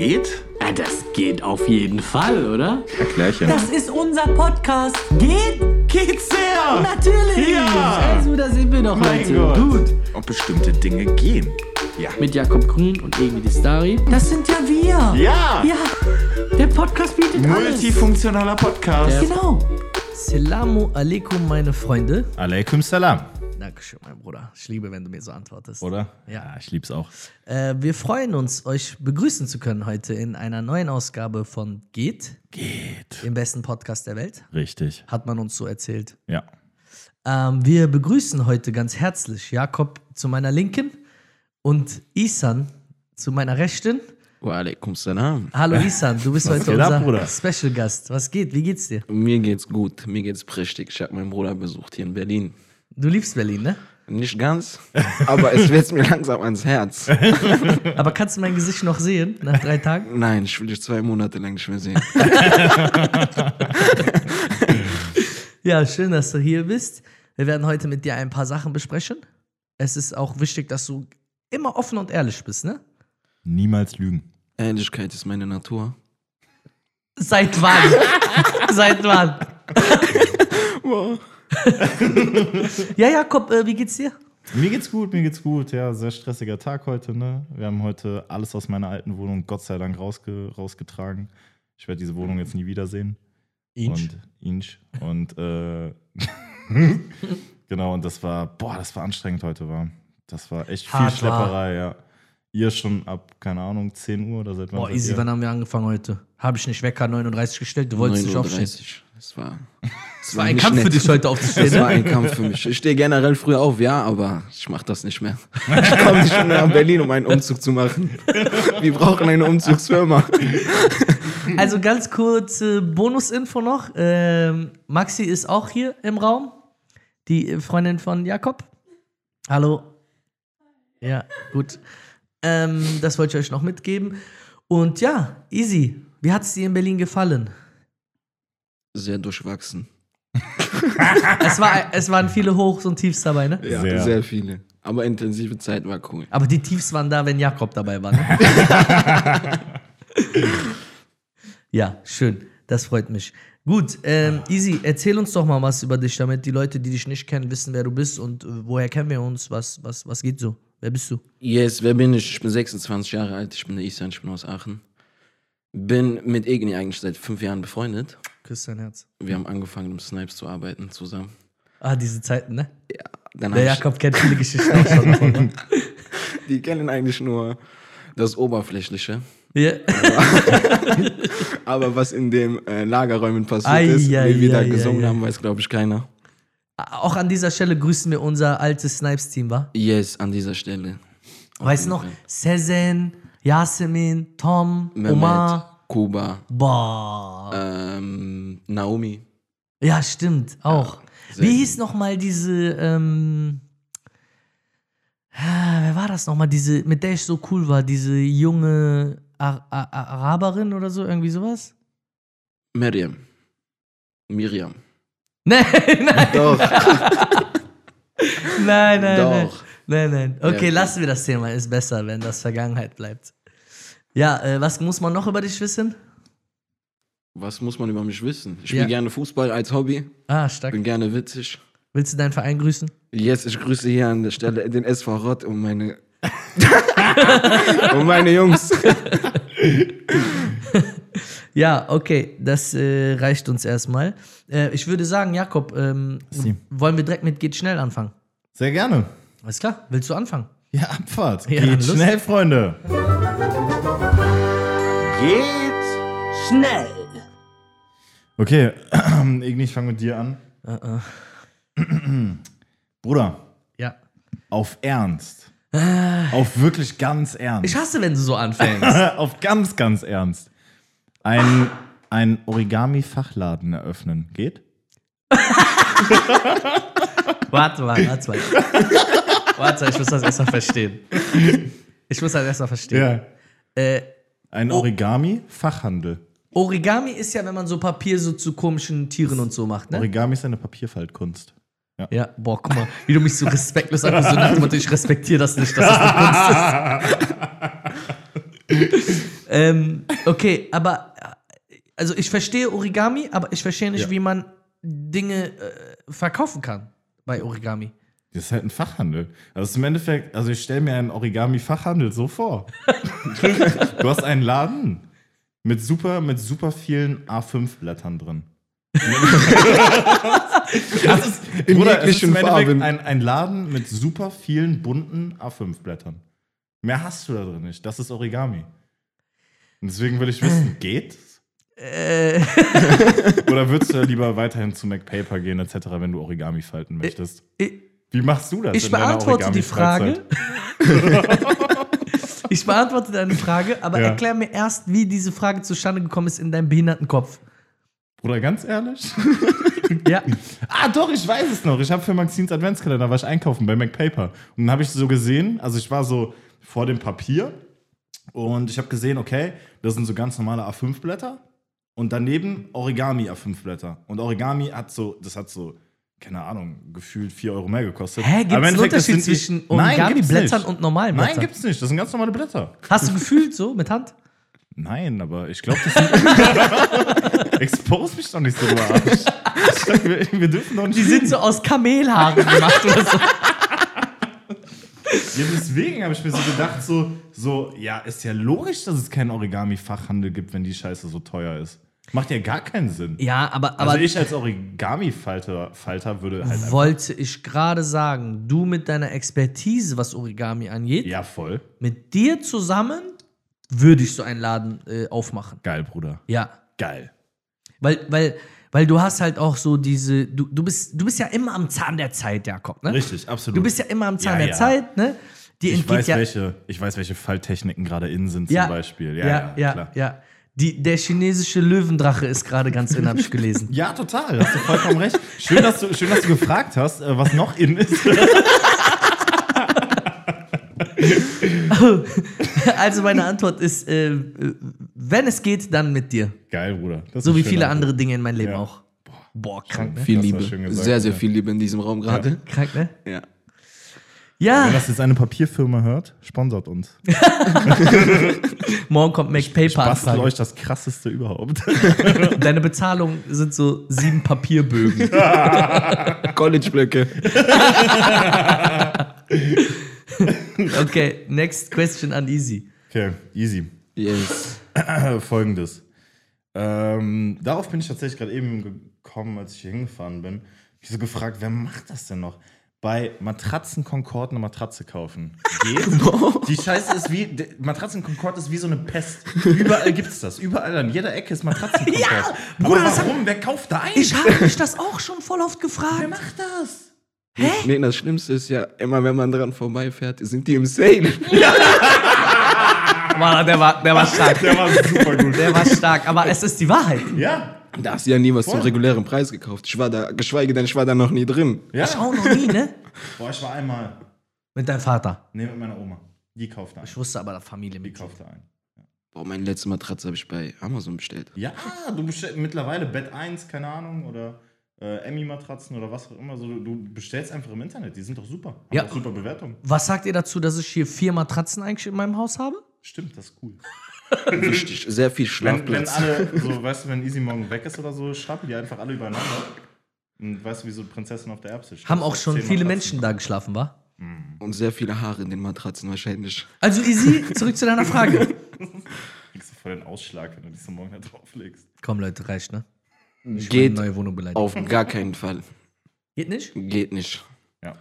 geht? Ja, das geht auf jeden Fall, oder? Erklärchen. Das ist unser Podcast. Geht? Geht's sehr! Natürlich! Ja. Also, da sind wir doch Mein heute. Gott. Gut. Und bestimmte Dinge gehen. Ja. Mit Jakob Grün und Emi Distari. Das sind ja wir. Ja! Ja. Der Podcast bietet alles. Multifunktionaler Podcast. Genau. Assalamu alaikum, meine Freunde. Alaikum salam. Dankeschön, mein Bruder. Ich liebe, wenn du mir so antwortest. Oder? Ja. ich lieb's auch. Äh, wir freuen uns, euch begrüßen zu können heute in einer neuen Ausgabe von Geht, Geht. dem besten Podcast der Welt. Richtig. Hat man uns so erzählt. Ja. Ähm, wir begrüßen heute ganz herzlich Jakob zu meiner Linken und Isan zu meiner Rechten. Wa alaikum salam. Hallo Isan, du bist heute ab, unser Bruder? Special Gast. Was geht? Wie geht's dir? Mir geht's gut, mir geht's prächtig. Ich habe meinen Bruder besucht hier in Berlin. Du liebst Berlin, ne? Nicht ganz, aber es wird mir langsam ans Herz. Aber kannst du mein Gesicht noch sehen nach drei Tagen? Nein, ich will dich zwei Monate lang nicht mehr sehen. Ja, schön, dass du hier bist. Wir werden heute mit dir ein paar Sachen besprechen. Es ist auch wichtig, dass du immer offen und ehrlich bist, ne? Niemals lügen. Ehrlichkeit ist meine Natur. Seit wann? Seit wann? ja, Jakob, äh, wie geht's dir? Mir geht's gut, mir geht's gut. Ja, sehr stressiger Tag heute, ne? Wir haben heute alles aus meiner alten Wohnung Gott sei Dank rausge rausgetragen. Ich werde diese Wohnung jetzt nie wiedersehen. Und Inch. Und äh, genau, und das war, boah, das war anstrengend heute, war. Das war echt viel Hart Schlepperei, ja. Ihr schon ab, keine Ahnung, 10 Uhr oder seit wann Boah, seid easy, ihr? wann haben wir angefangen heute? Habe ich nicht Wecker 39 gestellt? Du wolltest nicht aufstehen. 9.30 Das war, Es war ein Kampf für dich heute aufzustehen, Das war ein Kampf für mich. Ich stehe generell früh auf, ja, aber ich mache das nicht mehr. Ich komme nicht mehr nach Berlin, um einen Umzug zu machen. Wir brauchen eine Umzugsfirma. Also ganz kurze Bonusinfo noch. Ähm, Maxi ist auch hier im Raum. Die Freundin von Jakob. Hallo. Ja, gut. Ähm, das wollte ich euch noch mitgeben. Und ja, easy. Wie hat es dir in Berlin gefallen? Sehr durchwachsen. Es, war, es waren viele Hochs und Tiefs dabei, ne? Ja, Sehr. sehr viele. Aber intensive Zeit war cool. Aber die Tiefs waren da, wenn Jakob dabei war. Ne? ja, schön. Das freut mich. Gut, ähm, Easy, erzähl uns doch mal was über dich, damit die Leute, die dich nicht kennen, wissen, wer du bist und äh, woher kennen wir uns, was, was, was geht so? Wer bist du? Yes, wer bin ich? Ich bin 26 Jahre alt, ich bin der Isan, ich bin aus Aachen. Bin mit Egni eigentlich seit fünf Jahren befreundet. Dein Herz. Wir haben angefangen, im Snipes zu arbeiten zusammen. Ah, diese Zeiten, ne? Dann Der Jakob kennt viele Geschichten auch schon davon. Ne? die kennen eigentlich nur das Oberflächliche. Ja. Aber was in den äh, Lagerräumen passiert Ei, ist, ei, wie wir da gesungen ei, haben, weiß, glaube ich, keiner. Auch an dieser Stelle grüßen wir unser altes Snipes-Team, wa? Yes, an dieser Stelle. Weißt du noch? Sezen, Yasemin, Tom, Mehmet, Omar. Kuba, Boah. ähm, Naomi. Ja, stimmt, auch. sehr Wie hieß nochmal diese, ähm, ah, wer war das nochmal, diese, mit der ich so cool war, diese junge Ar Ar Ar- Araberin oder so, irgendwie sowas? Miriam. Miriam. Nein, nein, Doch, nein, nein, nein. doch. Nein, nein. Okay, okay. lassen wir das Thema, ist besser, wenn das Vergangenheit bleibt. Ja, äh, was muss man noch über dich wissen? Was muss man über mich wissen? Ich Ja. spiele gerne Fußball als Hobby, Ah, stark. bin gerne witzig. Willst du deinen Verein grüßen? Yes, ich grüße hier an der Stelle den SV Rott und meine und meine Jungs. Ja, okay, das äh, reicht uns erstmal. Äh, ich würde sagen, Jakob, ähm, wollen wir direkt mit Geht schnell anfangen? Sehr gerne. Alles klar, willst du anfangen? Ja, Abfahrt. Ja, Geht schnell, Freunde. Geht Schnell. Okay, Igni, ich fange mit dir an. Bruder, Ja. auf Ernst. Auf wirklich ganz ernst. Ich hasse, wenn du so anfängst. auf ganz, ganz ernst. Ein, ein Origami-Fachladen eröffnen. Geht? warte mal, warte mal. warte, ich muss das erstmal verstehen. Ich muss das erstmal verstehen. Äh, Ein Origami-Fachhandel. Origami ist ja, wenn man so Papier so zu komischen Tieren und so macht, ne? Origami ist eine Papierfaltkunst. Ja, boah, guck mal, wie du mich so respektlos anguckst. So nach ich respektiere das nicht, dass das eine Kunst ist. ähm, okay, aber also ich verstehe Origami, aber ich verstehe nicht, Ja. wie man Dinge äh, verkaufen kann bei Origami. Das ist halt ein Fachhandel. Also im Endeffekt, also ich stelle mir einen Origami-Fachhandel so vor. du hast einen Laden mit super, mit super vielen A5-Blättern drin. das ist, In Bruder, es ist im Endeffekt ein, ein Laden mit super vielen bunten A5-Blättern. Mehr hast du da drin nicht. Das ist Origami. Und deswegen will ich wissen, geht? Äh, Oder würdest du lieber weiterhin zu MacPaper gehen, etc., wenn du Origami falten möchtest? ich, Wie machst du das? ich beantworte die Frage. Ich beantworte deine Frage, aber Ja. erklär mir erst, wie diese Frage zustande gekommen ist in deinem behinderten Kopf. Bruder, ganz ehrlich? Ja. ah, doch, ich weiß es noch. Ich habe für Maxins Adventskalender war ich einkaufen bei MacPaper. Und dann habe ich so gesehen, also ich war so vor dem Papier und ich habe gesehen, okay, das sind so ganz normale A5-Blätter und daneben Origami A5-Blätter. Und Origami hat so, das hat so, keine Ahnung, gefühlt 4 Euro mehr gekostet. Hä, gibt es einen Unterschied zwischen Nein, Origami-Blättern und normalen Nein, Blättern? gibt's nicht. Das sind ganz normale Blätter. Hast du gefühlt so mit Hand? Nein, aber ich glaube, das sind. Expose mich doch nicht so. Ich dachte, wir, wir dürfen doch nicht. Die sind so aus Kamelhaaren gemacht oder so. Ja, deswegen habe ich mir so gedacht, so, so, ja, ist ja logisch, dass es keinen Origami-Fachhandel gibt, wenn die Scheiße so teuer ist. Macht ja gar keinen Sinn. Ja, aber, aber also ich als Origami-Falter Falter würde halt. wollte ich gerade sagen, du mit deiner Expertise, was Origami angeht, Ja, voll. mit dir zusammen würde ich so einen Laden äh, aufmachen. Geil, Bruder. Ja. Geil. Weil, weil, weil du hast halt auch so diese, du, du, bist, du bist ja immer am Zahn der Zeit, Jakob, ne? Richtig, absolut. Du bist ja immer am Zahn Ja, der ja. Zeit, ne? Dir ich weiß, ja, welche, ich weiß, welche Falltechniken gerade in sind, zum Beispiel. Ja, ja, ja, ja, klar. ja. Die, der chinesische Löwendrache ist gerade ganz in, hab ich gelesen. Ja, total. Hast du vollkommen recht. Schön, dass du, schön, dass du gefragt hast, äh, was noch in ist. Also meine Antwort ist, äh, äh, wenn es geht, dann mit dir. Geil, Bruder. Das So wie viele Antwort. andere Dinge in meinem Leben Ja. auch. Boah, krank, ne? Viel Liebe. gesagt, sehr, sehr ja. viel Liebe in diesem Raum gerade. Krank, ne? Ja. Wenn Ja, das jetzt eine Papierfirma hört, sponsert uns. morgen kommt Bastel MacPaper-Anfrage. euch das krasseste überhaupt. Deine Bezahlung sind so sieben Papierbögen. College-Blöcke. Okay, next question an Easy. Okay, easy. Yes. Folgendes. Ähm, darauf bin ich tatsächlich gerade eben gekommen, als ich hier hingefahren bin. Ich so gefragt, wer macht das denn noch? Bei Matratzen Concord eine Matratze kaufen. Geht? Die Scheiße ist wie, Matratzen Concord ist wie so eine Pest. Überall gibt's das. Überall an jeder Ecke ist Matratzen Concord. Ja, Aber Bruder, warum? Wer kauft da ein? Ich habe mich das auch schon voll oft Wer gefragt. macht das? Nee, das Schlimmste ist ja, immer wenn man dran vorbeifährt, sind die im Sale. Mann, der war, der war stark. Der war super gut. Der war stark, aber es ist die Wahrheit. Ja, Da hast du ja nie was Voll. zum regulären Preis gekauft. Ich war da, geschweige denn, ich war da noch nie drin. ja. Ich auch noch nie, ne? Boah, ich war einmal. Mit deinem Vater. Nee, mit meiner Oma. Die kaufte ein. Ich wusste aber der Familie Die mit. kaufte ein. Boah, meine letzte Matratze habe ich bei Amazon bestellt. Ja, du bestellst mittlerweile Bett 1, keine Ahnung, oder äh, Emmy-Matratzen oder was auch immer. So, du, bestellst einfach im Internet. Die sind doch super. Haben Ja. super Bewertung. Was sagt ihr dazu, dass ich hier vier Matratzen eigentlich in meinem Haus habe? Stimmt, das ist cool. Wichtig, sehr viel Wenn, wenn Schlafplatz. alle, so, weißt du, wenn Easy morgen weg ist oder so, stapeln die einfach alle übereinander. Und weißt du, wie so Prinzessin auf der Erbse steht. Haben auch schon viele Matratzen. Menschen da geschlafen, wa? Und sehr viele Haare in den Matratzen wahrscheinlich. Also easy, zurück zu deiner Frage. Kriegst du voll den Ausschlag, wenn du dich so morgen da drauflegst. Komm, Leute, reicht, ne? Ich Geht will eine neue Wohnung beleidigen. auf gar keinen Fall. Geht nicht? Geht nicht. Ja.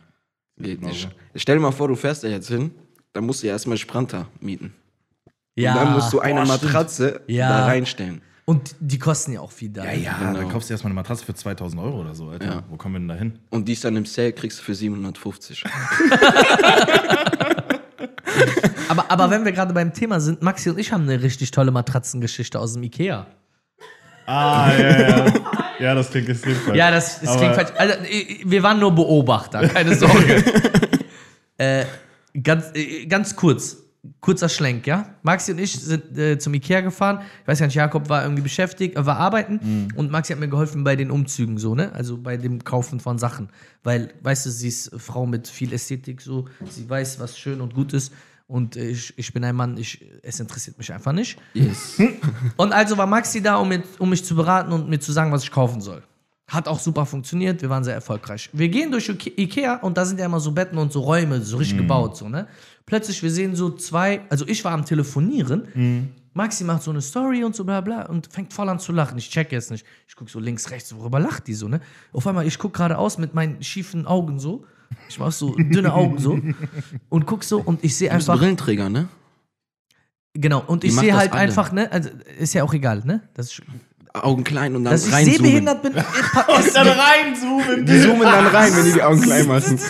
Geht Genau nicht. Stell dir mal vor, du fährst da jetzt hin, dann musst du ja erstmal Spranter mieten. Ja. Und dann musst du eine Boah. Matratze Ja. da reinstellen. Und die kosten ja auch viel da. Ja, ja, Genau. da kaufst du erstmal eine Matratze für 2000 Euro oder so, Alter. Ja. Wo kommen wir denn da hin? Und die ist dann im Sale, kriegst du für 750. Aber, aber wenn wir gerade beim Thema sind, Maxi und ich haben eine richtig tolle Matratzengeschichte aus dem Ikea. Ah, ja, ja. ja, das klingt extrem falsch. Ja, das, das klingt falsch. Also, wir waren nur Beobachter, keine Sorge. äh, ganz, äh, ganz kurz, kurzer Schlenk, ja? Maxi und ich sind äh, zum Ikea gefahren. Ich weiß gar nicht, Jakob war irgendwie beschäftigt, äh, war arbeiten und Maxi hat mir geholfen bei den Umzügen, so, ne? Also bei dem Kaufen von Sachen. Weil, weißt du, sie ist Frau mit viel Ästhetik, so. Sie weiß, was schön und gut ist. Und ich, ich bin ein Mann, ich, es interessiert mich einfach nicht. Yes. Und also war Maxi da, um, mir, um mich zu beraten und mir zu sagen, was ich kaufen soll. Hat auch super funktioniert, wir waren sehr erfolgreich. Wir gehen durch Ike- Ikea und da sind ja immer so Betten und so Räume, so richtig gebaut, so, ne? Plötzlich, wir sehen so zwei, also ich war am Telefonieren, Maxi macht so eine Story und so bla bla und fängt voll an zu lachen. Ich check jetzt nicht. Ich guck so links, rechts, worüber lacht die so, ne? Auf einmal, ich guck geradeaus mit meinen schiefen Augen so. Ich mach so dünne Augen so und guck so und ich sehe Du bist einfach. Brillenträger, ne? Genau, und ich sehe halt alle. einfach, ne? Also ist ja auch egal, ne? Das ist, Augen klein und dann dass ich reinzoomen. sehbehindert bin. ist- Dann reinzoomen. Die zoomen dann rein, wenn die die Augen klein machen.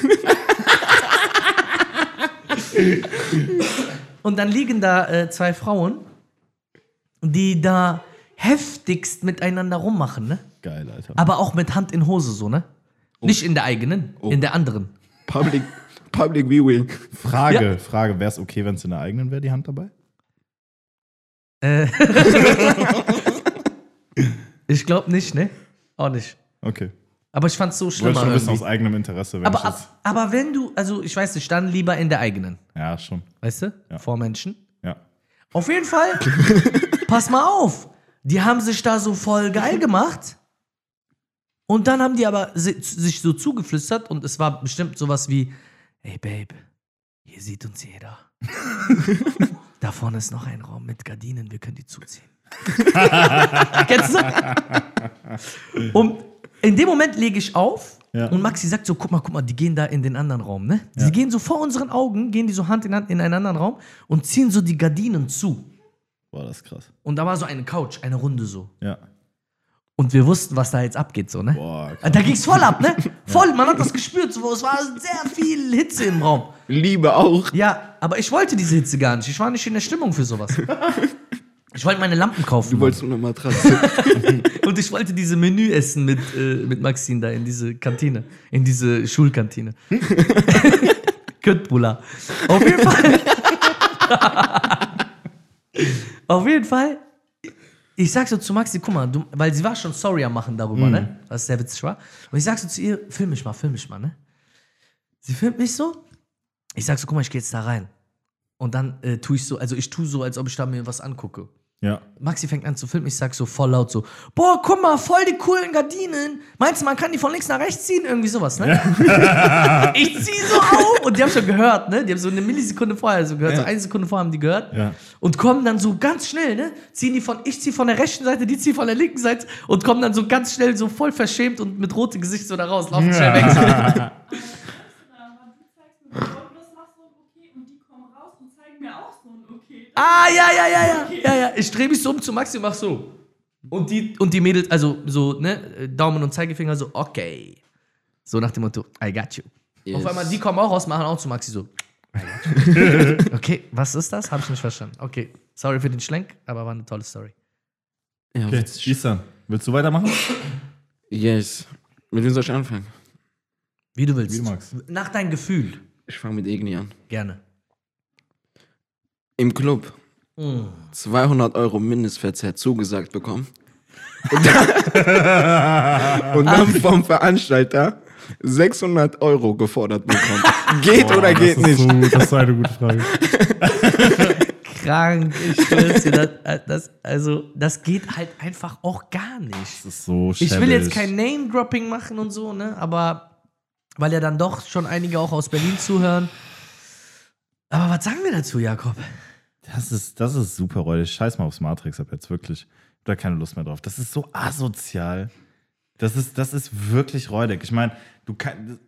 Und dann liegen da äh, zwei Frauen, die da heftigst miteinander rummachen, ne? Geil, Alter. Aber auch mit Hand in Hose so, ne? Nicht in der eigenen, in der anderen. Public, Public Viewing. Frage, Ja. Frage, wäre es okay, wenn es in der eigenen wäre, die Hand dabei? Äh. ich glaube nicht, ne? Auch nicht. Okay. Aber ich fand's so Ich wollte schon wissen, aus eigenem Interesse. Wenn Aber, ab, aber wenn du, also ich weiß nicht, dann lieber in der eigenen, ja, schon. weißt du? Ja. Vor Menschen. Ja. Auf jeden Fall, pass mal auf. Die haben sich da so voll geil gemacht. Und dann haben die aber si sich so zugeflüstert und es war bestimmt sowas wie: Ey, Babe, hier sieht uns jeder. da vorne ist noch ein Raum mit Gardinen, wir können die zuziehen. Kennst du? Und in dem Moment lege ich auf Ja. und Maxi sagt so: Guck mal, guck mal, die gehen da in den anderen Raum, ne? Ja. Sie gehen so vor unseren Augen, gehen die so Hand in Hand in einen anderen Raum und ziehen so die Gardinen zu. Boah, das krass. Und da war so eine Couch, eine Runde so. Ja. Und wir wussten, was da jetzt abgeht, so, ne? Boah, krass. Da ging's voll ab, ne? Voll, man hat das gespürt, so, es war sehr viel Hitze im Raum. Liebe auch. Ja, aber ich wollte diese Hitze gar nicht. Ich war nicht in der Stimmung für sowas. Ich wollte meine Lampen kaufen. Du wolltest nur eine Matratze. Und ich wollte diese Menü essen mit, äh, mit Maxine da in diese Kantine. In diese Schulkantine. Köttbullar. Auf jeden Fall. Auf jeden Fall. Ich sag so zu Maxi, guck mal, du, weil sie war schon sorry am Machen darüber, ne? Was sehr witzig war. Und ich sag so zu ihr, film mich mal, film mich mal, ne? Sie filmt mich so. Ich sag so, guck mal, ich geh jetzt da rein. Und dann äh, tue ich so, also ich tue so, als ob ich da mir was angucke. Ja. Maxi fängt an zu filmen, ich sag so voll laut so, boah, guck mal, voll die coolen Gardinen. Meinst du, man kann die von links nach rechts ziehen? Irgendwie sowas, ne? ich zieh so auf und die haben schon gehört, ne? Die haben so eine Millisekunde vorher so gehört, so eine Sekunde vorher haben die gehört. Ja. Und kommen dann so ganz schnell, ne? Ziehen die von, ich zieh von der rechten Seite, die ziehen von der linken Seite und kommen dann so ganz schnell so voll verschämt und mit rotem Gesicht so da raus, laufen schnell weg. Aber du zeigst mir, oh, das machst du okay und die kommen raus und zeigen mir auch so ein okay. Ah, ja, ja, ja, ja. Ja, ja. Ich drehe mich so um zu Maxi und mach so. Und die, und die Mädels, also so, ne, Daumen und Zeigefinger so, okay. So nach dem Motto, I got you. Yes. Auf einmal, die kommen auch raus, machen auch zu Maxi so. I got you. okay, was ist das? Hab ich nicht verstanden. Okay, sorry für den Schlenk, aber war eine tolle Story. Ja, Okay. Issan, willst du weitermachen? Yes. Mit wem soll ich anfangen? Wie du willst. Wie du magst. Nach deinem Gefühl. Ich fange mit Egni an. Gerne. Im Club Mm. 200 Euro Mindestverzehr zugesagt bekommen. Und dann, und dann vom Veranstalter 600 Euro gefordert bekommen. Geht oder geht das ist nicht? So, das ist eine gute Frage. Krank, ich schwör's dir, das, äh, das, also, das geht halt einfach auch gar nicht. Das ist so Ich will jetzt schäbig. kein Name-Dropping machen und so, ne? Aber weil ja dann doch schon einige auch aus Berlin zuhören. Aber was sagen wir dazu, Jakob? Das ist, das ist super räudig. Scheiß mal aufs Matrix ab jetzt, wirklich. Ich hab da keine Lust mehr drauf. Das ist so asozial. Das ist, das ist wirklich räudig. Ich meine, du kannst.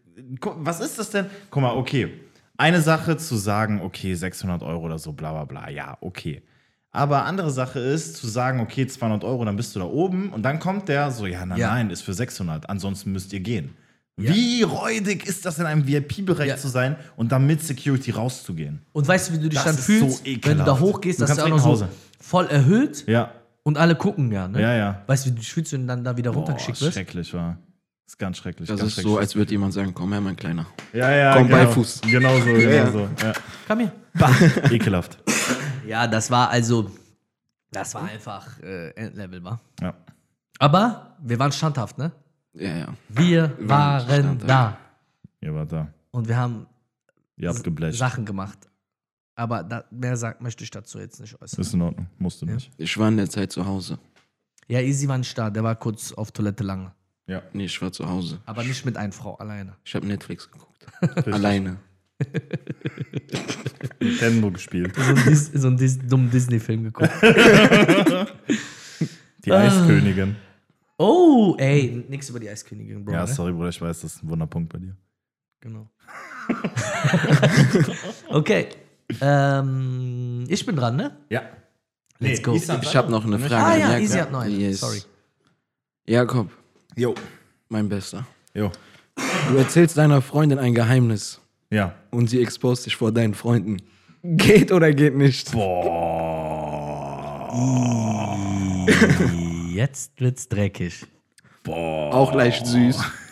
Was ist das denn? Guck mal, okay. Eine Sache zu sagen, okay, 600 Euro oder so, bla bla bla, ja, okay. Aber andere Sache ist zu sagen, okay, 200 Euro, dann bist du da oben und dann kommt der so, ja, nein, Ja. nein, ist für 600, ansonsten müsst ihr gehen. Wie räudig ist das in einem VIP-Bereich Ja. zu sein und dann mit Security rauszugehen? Und weißt du, wie du dich Das dann fühlst, so wenn du da hochgehst, Du das ist ja auch noch so voll erhöht Ja, und alle gucken ja, ne? ja, ja. Weißt du, wie du dich fühlst, wenn du dann da wieder Boah, runtergeschickt ist wirst? schrecklich, war. Ist ganz schrecklich. Das ganz ist so, schrecklich. als würde jemand sagen, komm her, mein Kleiner. Ja, ja, Komm, genau. Beifuß. Genau so, genau ja. so. Ja. Komm hier. Ekelhaft. Ja, das war also, das war einfach äh, Endlevel, war. Ja. Aber wir waren standhaft, ne? Ja, ja. Wir waren da. Ihr wart da. Und wir haben Ihr habt geblecht. Sachen gemacht. Aber da, mehr sagt, möchte ich dazu jetzt nicht äußern. Ist in Ordnung, musst du nicht. Ich war in der Zeit zu Hause. Ja, Easy war nicht da, der war kurz auf Toilette lange. Ja. Nee, ich war zu Hause. Aber nicht mit einer Frau alleine. Ich habe Netflix geguckt. Alleine. Nintendo gespielt. So einen, Dis so einen Dis dummen Disney-Film geguckt. Die Eiskönigin. Oh, ey, nix über die Eiskönigin, Bro. Ja, ne? sorry, Bruder, ich weiß, das ist ein Wunderpunkt bei dir. Genau. okay. Ähm, ich bin dran, ne? Ja. Let's go. Ich habe noch eine Frage. Ah ja, Jakob. Easy hat noch eine. Yes. Sorry. Jakob, Jo. mein Bester. Jo. Du erzählst deiner Freundin ein Geheimnis Ja. und sie expost dich vor deinen Freunden. Geht oder geht nicht? Jetzt wird's dreckig. Auch leicht süß.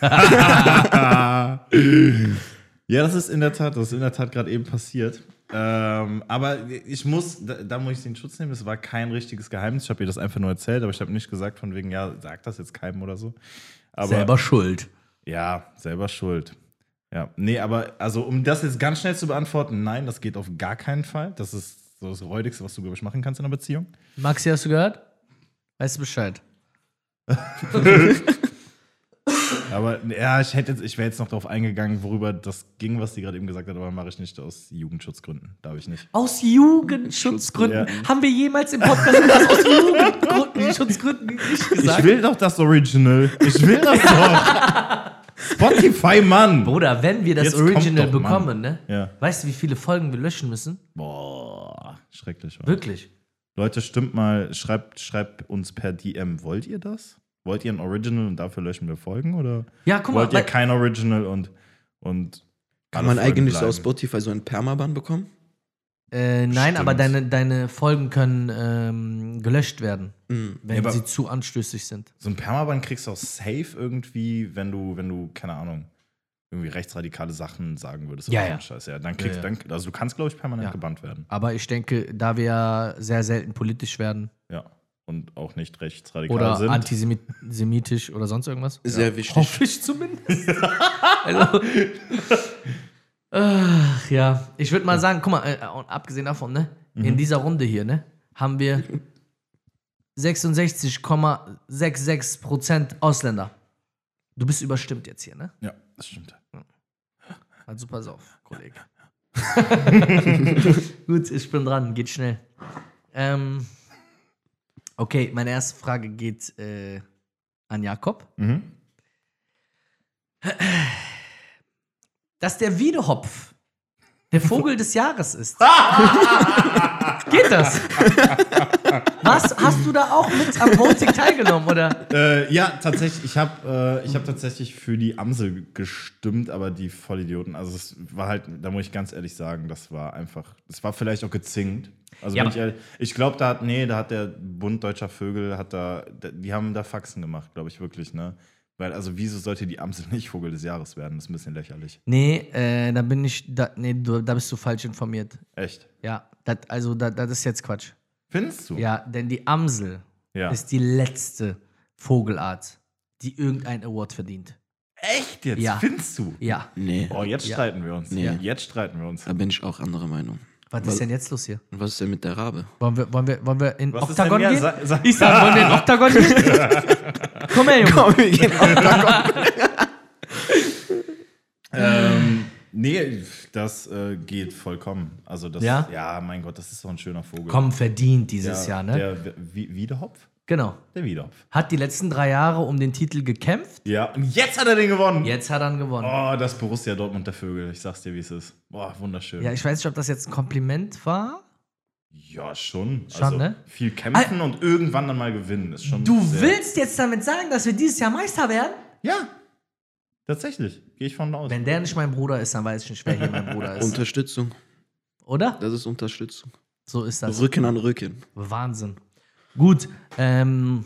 Ja, das ist in der Tat, das ist in der Tat gerade eben passiert. Ähm, aber ich muss, da, da muss ich den Schutz nehmen. Es war kein richtiges Geheimnis. Ich habe ihr das einfach nur erzählt, aber ich habe nicht gesagt von wegen, ja, sag das jetzt keinem oder so. Aber Selber schuld. ja, selber schuld. Ja, nee, aber also um das jetzt ganz schnell zu beantworten, nein, das geht auf gar keinen Fall. Das ist so das Räudigste, was du, glaube ich, machen kannst in einer Beziehung. Maxi, hast du gehört? Weißt du Bescheid? Aber ja, ich hätte jetzt, ich wäre jetzt noch darauf eingegangen, worüber das ging, was sie gerade eben gesagt hat, aber mache ich nicht aus Jugendschutzgründen. Darf ich nicht. Aus Jugendschutzgründen. Ja. Haben wir jemals im Podcast das aus Jugendschutzgründen nicht gesagt? Ich will doch das Original. Ich will das doch. Spotify, Mann. Bruder, wenn wir das Jetzt Original doch, Mann. bekommen, ne? Ja. Weißt du, wie viele Folgen wir löschen müssen? Boah, schrecklich. Wa? Wirklich. Leute, stimmt mal, schreibt, schreibt uns per DM. Wollt ihr das? Wollt ihr ein Original und dafür löschen wir Folgen? Oder Ja, guck mal. wollt ihr kein Original und. und Kann man Folgen eigentlich so aus bleiben? Spotify so ein Permaband bekommen? Äh, nein, Stimmt. aber deine, deine Folgen können ähm, gelöscht werden, wenn Ja, sie zu anstößig sind. So ein Permaband kriegst du auch safe irgendwie, wenn du, wenn du, keine Ahnung, irgendwie rechtsradikale Sachen sagen würdest. oder Ja, so ja. Scheiß. ja. Dann kriegst Ja, Dann, also du kannst, glaube ich, permanent Ja. gebannt werden. Aber ich denke, da wir ja sehr selten politisch werden Ja. Und auch nicht rechtsradikal oder sind. antisemitisch oder sonst irgendwas. Sehr wichtig. Hoffe ich zumindest. also, ach, ja, ich würde mal sagen, guck mal, äh, und abgesehen davon, ne, Mhm. in dieser Runde hier, ne, haben wir 66,66% Ausländer. Du bist überstimmt jetzt hier, ne? ja, das stimmt. Also pass auf, Kollege. Gut, ich bin dran, geht schnell. Ähm, okay, meine erste Frage geht äh, an Jakob. Mhm. Dass der Wiedehopf der Vogel des Jahres ist. geht das? Was? Hast du da auch mit am Voting teilgenommen, oder? Äh, ja, tatsächlich. Ich habe äh, ich hab tatsächlich für die Amsel gestimmt, aber die Vollidioten. Also, es war halt, da muss ich ganz ehrlich sagen, das war einfach, das war vielleicht auch gezinkt. Also, Ja, wenn ich, ehrlich- ich glaube, da hat, nee, da hat der Bund Deutscher Vögel, hat da, da- die haben da Faxen gemacht, glaube ich wirklich, ne? Weil, also, wieso sollte die Amsel nicht Vogel des Jahres werden? Das ist ein bisschen lächerlich. Nee, äh, da bin ich, da, nee, du, da bist du falsch informiert. Echt. Ja, dat, also da, das ist jetzt Quatsch. Findest du? Ja, denn die Amsel Ja. ist die letzte Vogelart, die irgendein Award verdient. Echt jetzt? Ja. Findest du? Ja. Nee, Oh, jetzt Ja. streiten wir uns. Nee. Jetzt streiten wir uns. da bin ich auch anderer Meinung. Was ist denn jetzt los hier? Und was ist denn mit der Rabe? Wollen wir, wollen wir, wollen wir in Was ist Oktagon denn gehen? Sa- sa- ich sag, wollen wir in Oktagon gehen? Komm her, Junge. Komm, wir gehen Ähm, nee, das äh, geht vollkommen. Also das, Ja? ja? mein Gott, das ist doch ein schöner Vogel. Komm, verdient dieses ja, Jahr, ne? Der Wie- Wiedehopf? Genau. Der Wiedehopf. Hat die letzten drei Jahre um den Titel gekämpft. Ja, und jetzt hat er den gewonnen. Jetzt hat er ihn gewonnen. Oh, das Borussia Dortmund der Vögel. Ich sag's dir, wie es ist. Boah, wunderschön. Ja, ich weiß nicht, ob das jetzt ein Kompliment war. Ja, schon. Schon, also, ne? Viel kämpfen und irgendwann dann mal gewinnen. Ist schon Du sehr- willst jetzt damit sagen, dass wir dieses Jahr Meister werden? Ja. Tatsächlich. Gehe ich von aus. Wenn der nicht mein Bruder ist, dann weiß ich nicht, wer hier mein Bruder ist. Unterstützung. Oder? Das ist Unterstützung. So ist das. Rücken an Rücken. Wahnsinn. Gut, ähm,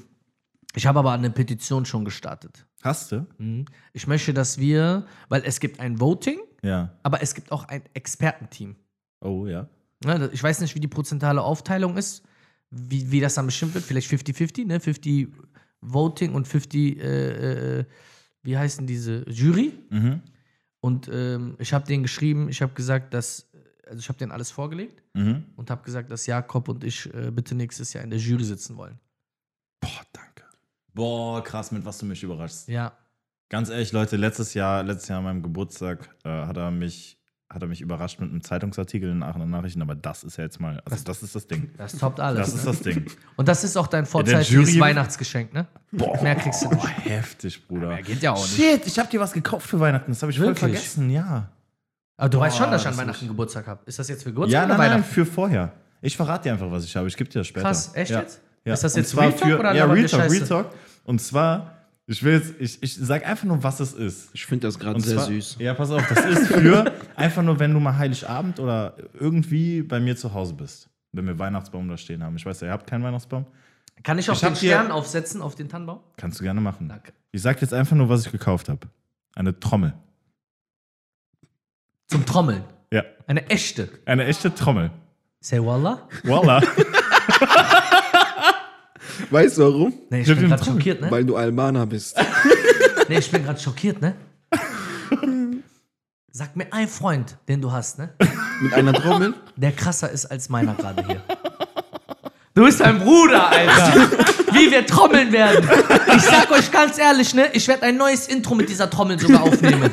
ich habe aber eine Petition schon gestartet. Hast du? Mhm. Ich möchte, dass wir, weil es gibt ein Voting, Ja. aber es gibt auch ein Expertenteam. Oh, ja. Ne, Ich weiß nicht, wie die prozentuale Aufteilung ist, wie, wie das dann bestimmt wird. Vielleicht 50-50, ne? 50 Voting und 50, äh, äh, wie heißen diese, Jury. Mhm. Und ähm, ich habe denen geschrieben, ich habe gesagt, dass also ich habe denen alles vorgelegt Mhm. und habe gesagt, dass Jakob und ich äh, bitte nächstes Jahr in der Jury sitzen wollen. Boah, danke. Boah, krass, mit was du mich überraschst. Ja. Ganz ehrlich, Leute, letztes Jahr, letztes Jahr an meinem Geburtstag äh, hat er mich hat er mich überrascht mit einem Zeitungsartikel in den Aachener Nachrichten, aber das ist ja jetzt mal, also das ist das Ding. Das toppt alles. Das ist das Ding. und das ist auch dein vorzeitiges Jury- Weihnachtsgeschenk, ne? Mehr kriegst du nicht. Boah, heftig, Bruder. geht ja auch nicht. Shit, ich hab dir was gekauft für Weihnachten, das habe ich voll Wirklich? vergessen, ja. Aber du weißt schon, dass ich an Weihnachten Geburtstag habe. Ist das jetzt für Geburtstag Ja, oder nein, nein, Weihnachten? für vorher. Ich verrate dir einfach, was ich habe. Ich gebe dir das später. Krass, echt ja. jetzt? Ja. Ist das jetzt Real Talk oder Ja, Real Talk, Real? Talk. Und zwar, ich will jetzt, ich, ich sag einfach nur, was es ist. Ich finde das gerade sehr zwar, süß. Ja, pass auf, das ist für einfach nur, wenn du mal Heiligabend oder irgendwie bei mir zu Hause bist. Wenn wir Weihnachtsbaum da stehen haben. Ich weiß ja, ihr habt keinen Weihnachtsbaum. Kann ich auch Ich den Stern aufsetzen auf den Tannenbaum? Kannst du gerne machen. Danke. Ich sag jetzt einfach nur, was ich gekauft habe. Eine Trommel. Zum Trommeln. Ja, Eine echte. eine echte Trommel. Say Wallah? Voila. Weißt du warum? Nee, ich Ich bin gerade schockiert, ne? Weil du Albaner bist. Nee, ich bin gerade schockiert, ne? Sag mir ein Freund, den du hast, ne? Mit einer Trommel? Der krasser ist als meiner gerade hier. Du bist ein Bruder, Alter. Wie wir trommeln werden. Ich sag euch ganz ehrlich, ne? Ich werde ein neues Intro mit dieser Trommel sogar aufnehmen.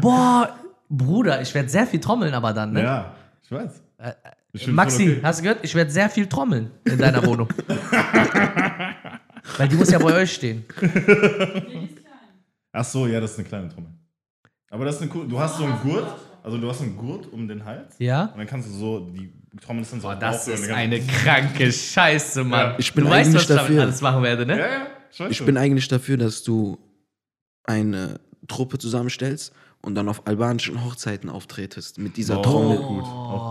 Boah, Bruder, ich werde sehr viel trommeln, aber dann, ne? Ja, ich weiß. Ich find's Maxi, okay. hast du gehört? Ich werde sehr viel trommeln in deiner Wohnung. Weil die muss ja bei euch stehen. Ach so, ja, das ist eine kleine Trommel. Aber das ist eine cool. Du hast so einen Gurt, also du hast einen Gurt um den Hals. Ja? Und dann kannst du so, die Trommel ist dann so. Das drauf, ist eine kranke Scheiße, Mann. Ich bin du weißt, eigentlich was ich damit dafür. alles machen werde, ne? Ja, ja, ich weiß Ich bin eigentlich dafür, dass du eine Truppe zusammenstellst und dann auf albanischen Hochzeiten auftretest mit dieser Oh, Trommel. gut.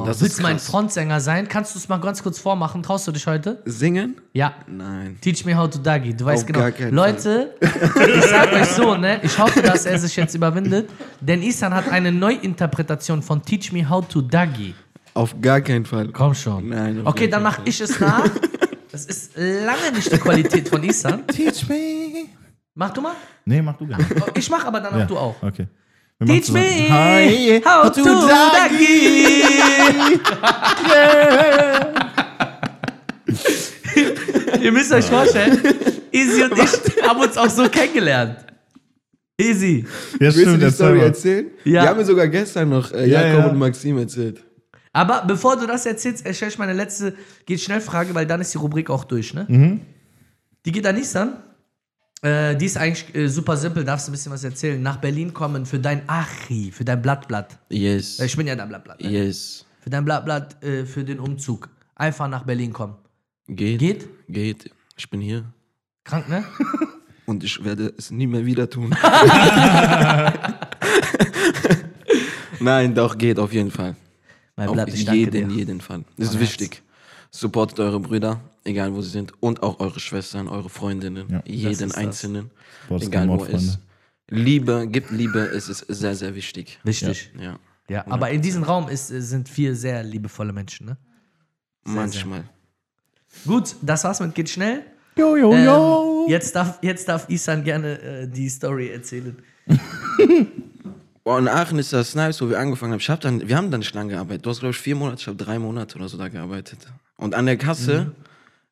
Das Willst du mein. Frontsänger sein? Kannst du es mal ganz kurz vormachen? Traust du dich heute? Singen? Ja. Nein. Teach me how to dagi. Du weißt Auf genau. Leute, ich sag euch so, ne? Ich hoffe, dass er sich jetzt überwindet. Denn Isan hat eine Neuinterpretation von Teach me how to dagi. Auf gar keinen Fall. Komm schon. Nein, Okay, dann mach ich es nach. Das ist lange nicht die Qualität von Isan. Teach me. Mach du mal. Nee, mach du gerne. Ich mach aber danach ja. du auch. Okay. Wir Teach me Hi. how to dagi. Ihr müsst euch vorstellen, Easy und ich haben uns auch so kennengelernt. Easy. Ja, Willst du die Story erzählen? Ja. Die haben mir sogar gestern noch äh, Ja, Jakob ja. und Maxim erzählt. Aber bevor du das erzählst, stelle ich meine letzte geht schnell Frage, weil dann ist die Rubrik auch durch, ne? Mhm. Die geht an Nissan. Äh, die ist eigentlich äh, super simpel, darfst du ein bisschen was erzählen. Nach Berlin kommen für dein Achi, für dein Blattblatt. Yes. Äh, Ich bin ja dein Blattblatt. Ne? Yes. Für dein Blattblatt, äh, für den Umzug. Einfach nach Berlin kommen. Geht. Geht? Geht. Ich bin hier. Krank, ne? Und ich werde es nie mehr wieder tun. Nein, doch, geht auf jeden Fall. Mein Auf Blatt, ich danke jeden, jeden Fall. Das ist wichtig. Supportet eure Brüder, egal wo sie sind. Und auch eure Schwestern, eure Freundinnen. Ja. Jeden. Einzelnen. Boah, das egal wo er ist. Liebe, gibt Liebe, es ist sehr, sehr wichtig. Wichtig. Ja. Ja, aber in diesem Raum ist, sind vier sehr liebevolle Menschen, ne? Manchmal. Gut, das war's mit Geht schnell. Jo, jo, Ähm, jetzt, darf, jetzt darf Isan gerne äh, die Story erzählen. Boah, in Aachen ist das nice, wo wir angefangen haben. Ich hab dann, wir haben dann nicht lange gearbeitet. Du hast, glaube ich, vier Monate, ich habe drei Monate oder so da gearbeitet. Und an der Kasse,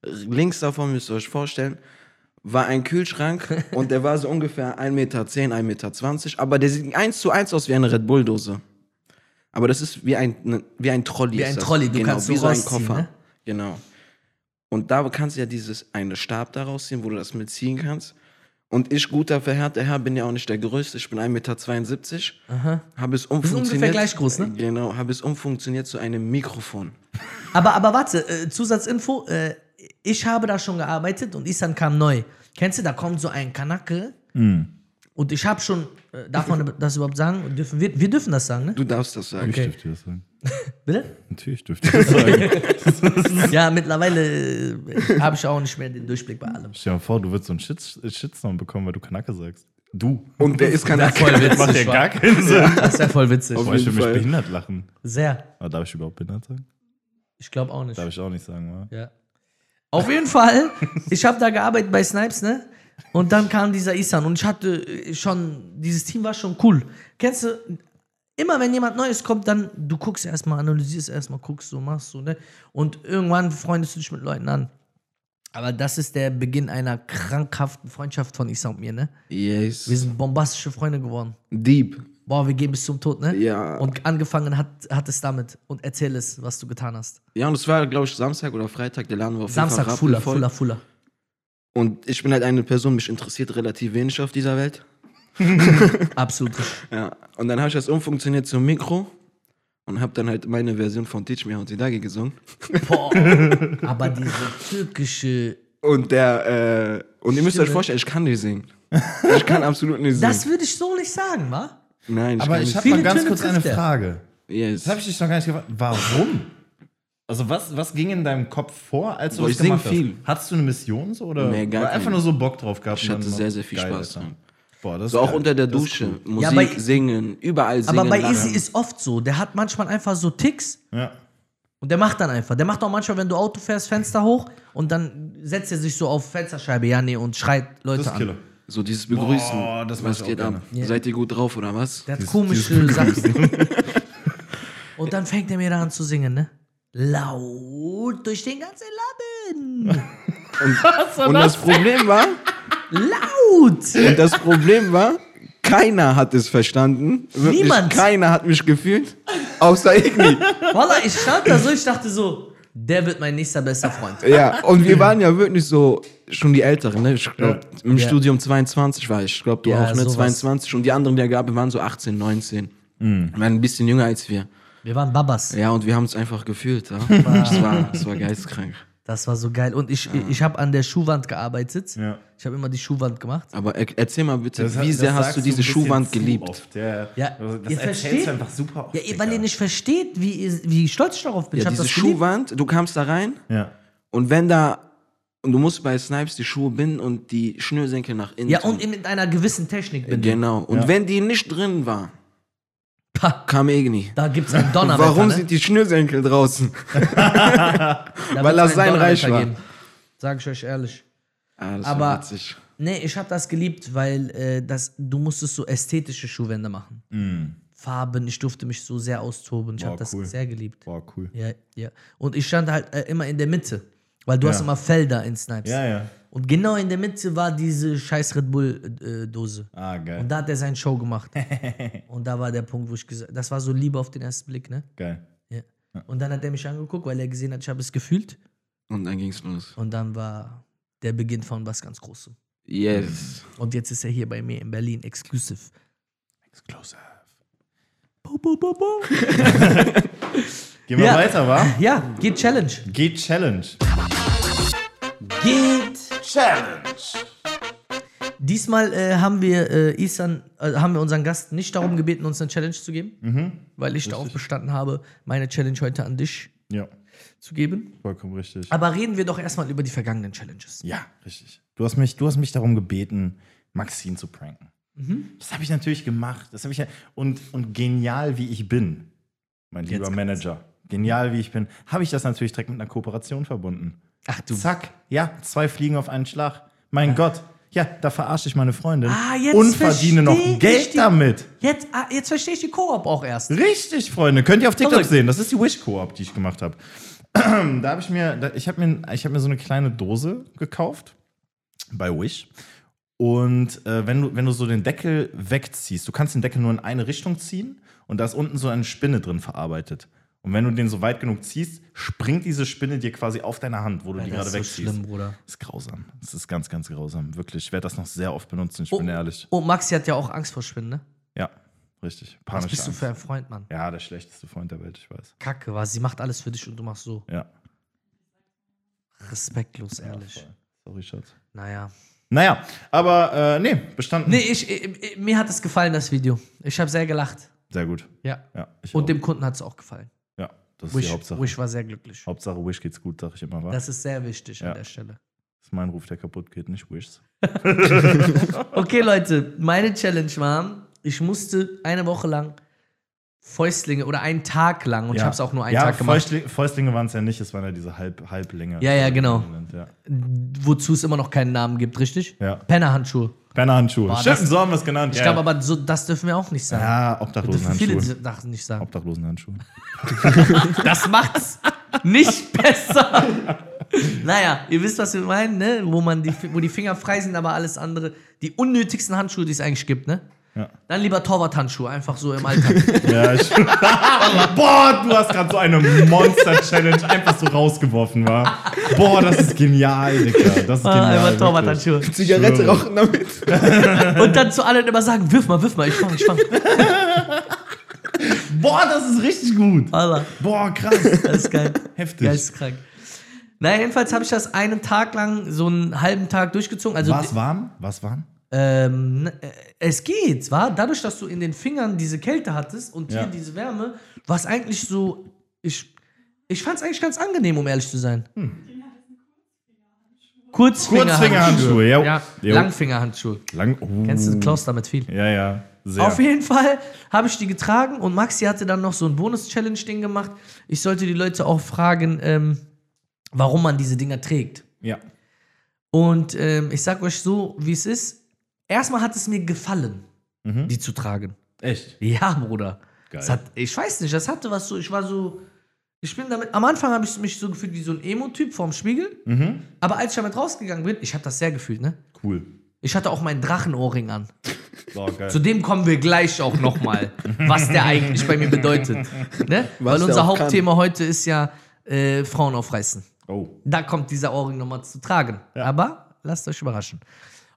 links davon müsst ihr euch vorstellen, war ein Kühlschrank und der war so ungefähr 1,10 Meter, 1,20 Meter. Aber der sieht eins zu eins aus wie eine Red Bull-Dose. Aber das ist wie ein, ne, wie ein Trolley. Wie ein. Trolley, du genau, kannst wie so ein Koffer. ne? Genau. Und da kannst du ja dieses eine Stab daraus ziehen, wo du das mitziehen kannst. Und ich, guter verhärter Herr, bin ja auch nicht der Größte. Ich bin 1,72 Meter. Habe es umfunktioniert. ungefähr gleich groß, ne? Genau, habe es umfunktioniert zu einem Mikrofon. Aber, aber warte, äh, Zusatzinfo. Äh, ich habe da schon gearbeitet und Isan kam neu. Kennst du, da kommt so ein Kanake und ich habe schon, äh, darf man das überhaupt sagen? Dürfen wir, wir dürfen das sagen, ne? Du darfst das sagen. Ich Okay. dürfte das sagen. Bitte? Natürlich dürfte ich das sagen. Ja, mittlerweile äh, habe ich auch nicht mehr den Durchblick bei allem. Stell dir mal vor, du würdest so einen Shit Shitstorm bekommen, weil du Kanake sagst. Du. Und der ist kein Voll witzig. Macht ja gar keinen Sinn. Das wäre voll witzig. Auf Boah, ich will mich behindert lachen. Sehr. Aber darf ich überhaupt behindert sagen? Ich glaube auch nicht. Darf ich auch nicht sagen, wa? Ja. Auf jeden Fall, ich habe da gearbeitet bei Snipes, ne? Und dann kam dieser Isan und ich hatte äh, schon, dieses Team war schon cool. Kennst du, immer wenn jemand Neues kommt, dann du guckst erstmal, analysierst erstmal, guckst so, machst so, ne? Und irgendwann freundest du dich mit Leuten an. Aber das ist der Beginn einer krankhaften Freundschaft von Isa und mir, ne? Yes. Wir sind bombastische Freunde geworden. Deep. Boah, wir gehen bis zum Tod, ne? Ja. Und angefangen hat, hat es damit. Und erzähl es, was du getan hast. Ja, und es war, glaube ich, Samstag oder Freitag, der Laden war auf jeden Samstag, Fall Fuller. Fuller, Fuller. Und ich bin halt eine Person, mich interessiert relativ wenig auf dieser Welt. Absolut. Ja. Und dann habe ich das umfunktioniert zum Mikro und habe dann halt meine Version von Teach Me How to Dagi gesungen. Boah. Aber diese türkische. Und der, äh, und ihr müsst euch vorstellen, ich kann nicht singen. Ich kann absolut nicht singen. Das würde ich so nicht sagen, wa? Nein, ich Aber kann ich habe mal ganz Töne kurz eine. Frage. Yes. Das habe ich dich noch gar nicht gefragt. Warum? Also was, was ging in deinem Kopf vor, als du Boah, das ich sing gemacht viel. hast? Hattest du eine Mission so oder Nee, gar oder einfach nur so Bock drauf gehabt? Ich hatte sehr, sehr viel geil, Spaß Alter. Boah, das So auch geil. unter der Dusche. cool. Musik, Ja, bei- singen, überall singen. Aber bei. Easy ist oft so. Der hat manchmal einfach so Ticks Ja. und der macht dann einfach. Der macht auch manchmal, wenn du Auto fährst, Fenster hoch und dann setzt er sich so auf Fensterscheibe, ja, nee, und schreit Leute Das ist an. Killer. So dieses Begrüßen. Boah, das Was geht ab? gerne. Ja. Seid ihr gut drauf oder was? Der hat Dieses- komische dieses Sachen. und dann fängt er mir da an zu singen, ne? Laut durch den ganzen Laden. Und das Problem war, Laut! und das Problem war, keiner hat es verstanden. Wirklich, Niemand. Keiner hat mich gefühlt. Außer Igni. Wallah, ich stand da so, ich dachte so, der wird mein nächster bester Freund. Ja, und wir waren ja wirklich so, schon die Älteren, ne? Ich glaube, im Ja. Studium 22 war ich. Ich glaube, du Ja, auch, ne? sowas. 22. Und die anderen, die er gab, waren so 18, 19. Mhm. Waren ein bisschen jünger als wir. Wir waren Babas. Ja, und wir haben es einfach gefühlt. Ja? Das, war, das war geistkrank. Das war so geil. Und ich, ich habe an der Schuhwand gearbeitet. Ja. Ich habe immer die Schuhwand gemacht. Aber er, erzähl mal bitte, Das- wie sehr hast du diese Schuhwand geliebt? oft. Ja, Ja, das ihr erzählst versteht- du einfach super oft. Ja, weil Digga. ihr nicht versteht, wie, wie stolz ich darauf bin. Ja, ich habe diese. Schuhwand, du kamst da rein Ja. und wenn da, und du musst bei Snipes die Schuhe binden und die Schnürsenkel nach innen. Ja, tun. und mit einer gewissen Technik bin Genau. Und Ja. wenn die nicht drin war, Kam Igni. Da gibt es einen Donnerwetter. Warum ne? sind die Schnürsenkel draußen? Da weil das sein Reich war. geben. Sag ich euch ehrlich. Ah, das Aber- war witzig. Nee, ich habe das geliebt, weil äh, das, du musstest so ästhetische Schuhwände machen. Mhm. Farben, ich durfte mich so sehr austoben. Ich habe das cool. sehr geliebt. Boah, cool. Ja, ja. Und ich stand halt äh, immer in der Mitte, weil du Ja. hast immer Felder in Snipes. Ja, ja. Und genau in der Mitte war diese scheiß Red Bull-Dose. Ah, geil. Und da hat er seine Show gemacht. und da war der Punkt, wo ich gesagt das war so Liebe auf den ersten Blick, ne? geil. Ja. Und dann hat er mich angeguckt, weil er gesehen hat, ich habe es gefühlt. Und dann ging's los. Und dann war der Beginn von was ganz Großem. Yes. Und jetzt ist er hier bei mir in Berlin, exclusive. Exclusive. Bo, bo, bo, bo. Gehen wir Ja. weiter, wa? Ja, geht Challenge. Geht Challenge. Geht Challenge. Diesmal äh, haben wir äh, Isan, äh, haben wir unseren Gast nicht darum gebeten, uns eine Challenge zu geben, weil ich darauf bestanden habe, meine Challenge heute an dich Ja, zu geben. vollkommen richtig. Aber reden wir doch erstmal über die vergangenen Challenges. Ja, richtig. Du hast mich, du hast mich darum gebeten, Maxine zu pranken. Das habe ich natürlich gemacht. Das habe ich ja, und, und genial wie ich bin, mein lieber. Manager, genial wie ich bin, habe ich das natürlich direkt mit einer Kooperation verbunden. Ach du. Zack, ja, zwei Fliegen auf einen Schlag. Mein Gott, ja, da verarsche ich meine Freundin Ah, jetzt und verdiene noch Geld die- damit. Jetzt, ah, jetzt verstehe ich die Koop auch erst. Richtig, Freunde. Könnt ihr auf TikTok Verrückt. sehen. Das ist die Wish-Koop, die ich gemacht habe. da habe ich mir, da, ich habe mir, ich hab mir so eine kleine Dose gekauft bei Wish. Und äh, wenn, du, wenn du so den Deckel wegziehst, du kannst den Deckel nur in eine Richtung ziehen und da ist unten so eine Spinne drin verarbeitet. Und wenn du den so weit genug ziehst, springt diese Spinne dir quasi auf deine Hand, wo du die das gerade ist so wegziehst. schlimm, Bruder. Das ist grausam. Das ist ganz, ganz grausam. Wirklich. Ich werde das noch sehr oft benutzen, ich Oh, bin ehrlich. oh, Maxi hat ja auch Angst vor Spinnen, ne? Ja, richtig. Was Panische bist du Angst. für ein Freund, Mann? Ja, der schlechteste Freund der Welt, ich weiß. Kacke, was? Sie macht alles für dich und du machst so. Ja. Respektlos, ehrlich. voll. Sorry, Schatz. Naja. Naja, aber äh, nee, bestanden. Nee, ich, ich, mir hat es gefallen, das Video. Ich habe sehr gelacht. Sehr gut. Ja. Ja, Und auch. dem Kunden hat es auch gefallen. Ja das ist die Wish, Hauptsache. Wish war sehr glücklich. Hauptsache Wish geht's gut, sag ich immer, wa? Das Das ist sehr wichtig Ja. an der Stelle. ist mein Ruf, der kaputt geht, nicht Wishs. Okay, Leute, meine Challenge war, ich musste eine Woche lang Fäustlinge oder einen Tag lang und ich habe es auch nur einen ja, Tag gemacht, Fäustlinge, Fäustlinge waren es ja nicht, es waren ja diese Halb, Halblänge. Ja, ja, genau. Ja. wozu es immer noch keinen Namen gibt, richtig? Ja. Pennerhandschuhe. Pennerhandschuhe. Boah, Stimmt, das- so haben wir es genannt. Ich ja. glaube aber, so, das dürfen wir auch nicht sagen. Ja, dürfen viele Obdachlosenhandschuhe. diese Sachen nicht sagen. Obdachlosenhandschuhe. Das macht's nicht besser. Naja, ihr wisst, was wir meinen, ne? Wo, man die, wo die Finger frei sind, aber alles andere. Die unnötigsten Handschuhe, die es eigentlich gibt, ne? Ja. Dann lieber Torwart-Handschuhe, einfach so im Alltag. Ja, ich, Boah, du hast gerade so eine Monster-Challenge einfach so rausgeworfen, wa? Boah, das ist genial, Digga. Das ist Ah, genial. einfach. Torwart-Handschuhe. Zigarette schwöre. rauchen damit. Und dann zu allen immer sagen, wirf mal, wirf mal, ich fang, ich fang. Boah, das ist richtig gut. Alter, Boah, krass. das ist geil. Heftig. Geisteskrank. Naja, jedenfalls habe ich das einen Tag lang, so einen halben Tag durchgezogen. Also, War es warm? War es warm? Ähm, äh, es geht, war dadurch, dass du in den Fingern diese Kälte hattest und hier Ja. diese Wärme, war es eigentlich so, ich, ich fand es eigentlich ganz angenehm, um ehrlich zu sein. Kurzfingerhandschuhe. Kurzfingerhandschuhe, ja. Ja. Langfingerhandschuhe. Lang. Oh. Kennst du Klaus damit viel? Ja, ja. Sehr. Auf jeden Fall habe ich die getragen und Maxi hatte dann noch so ein Bonus-Challenge-Ding gemacht. Ich sollte die Leute auch fragen, ähm, warum man diese Dinger trägt. ja. Und ähm, ich sag euch so, wie es ist. Erstmal hat es mir gefallen, Mhm. die zu tragen. Echt? Ja, Bruder. Geil. Hat, ich weiß nicht, das hatte was so, ich war so, ich bin damit, am Anfang habe ich mich so gefühlt wie so ein Emo-Typ vorm Spiegel. Mhm. Aber als ich damit rausgegangen bin, ich habe das sehr gefühlt, ne? Cool. Ich hatte auch meinen Drachenohrring an. Geil. Zu dem kommen wir gleich auch nochmal, was der eigentlich bei mir bedeutet. Ne? Weil unser Hauptthema heute ist ja äh, Frauen aufreißen. Oh. Da kommt dieser Ohrring nochmal zu tragen. Ja. Aber lasst euch überraschen.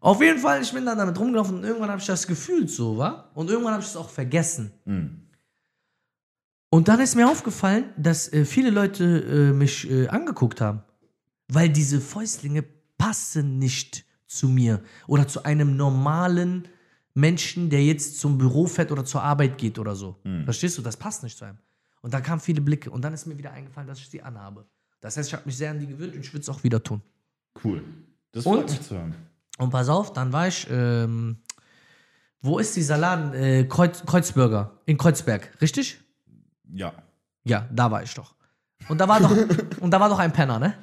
Auf jeden Fall, ich bin dann damit rumgelaufen und irgendwann habe ich das gefühlt so, war. Und irgendwann habe ich es auch vergessen. Mhm. Und dann ist mir aufgefallen, dass äh, viele Leute äh, mich äh, angeguckt haben. Weil diese Fäustlinge passen nicht zu mir oder zu einem normalen Menschen, der jetzt zum Büro fährt oder zur Arbeit geht oder so. Verstehst du? Das passt nicht zu einem. Und da kamen viele Blicke und dann ist mir wieder eingefallen, dass ich die anhabe. Das heißt, ich habe mich sehr an die gewöhnt und ich würde es auch wieder tun. Cool. Das Und? freut mich zu hören. Und pass auf, dann war ich, ähm, wo ist dieser Laden? Äh, Kreuz, Kreuzburger in Kreuzberg, richtig? Ja. Ja, da war ich doch. Und da war doch, und da war doch ein Penner, ne?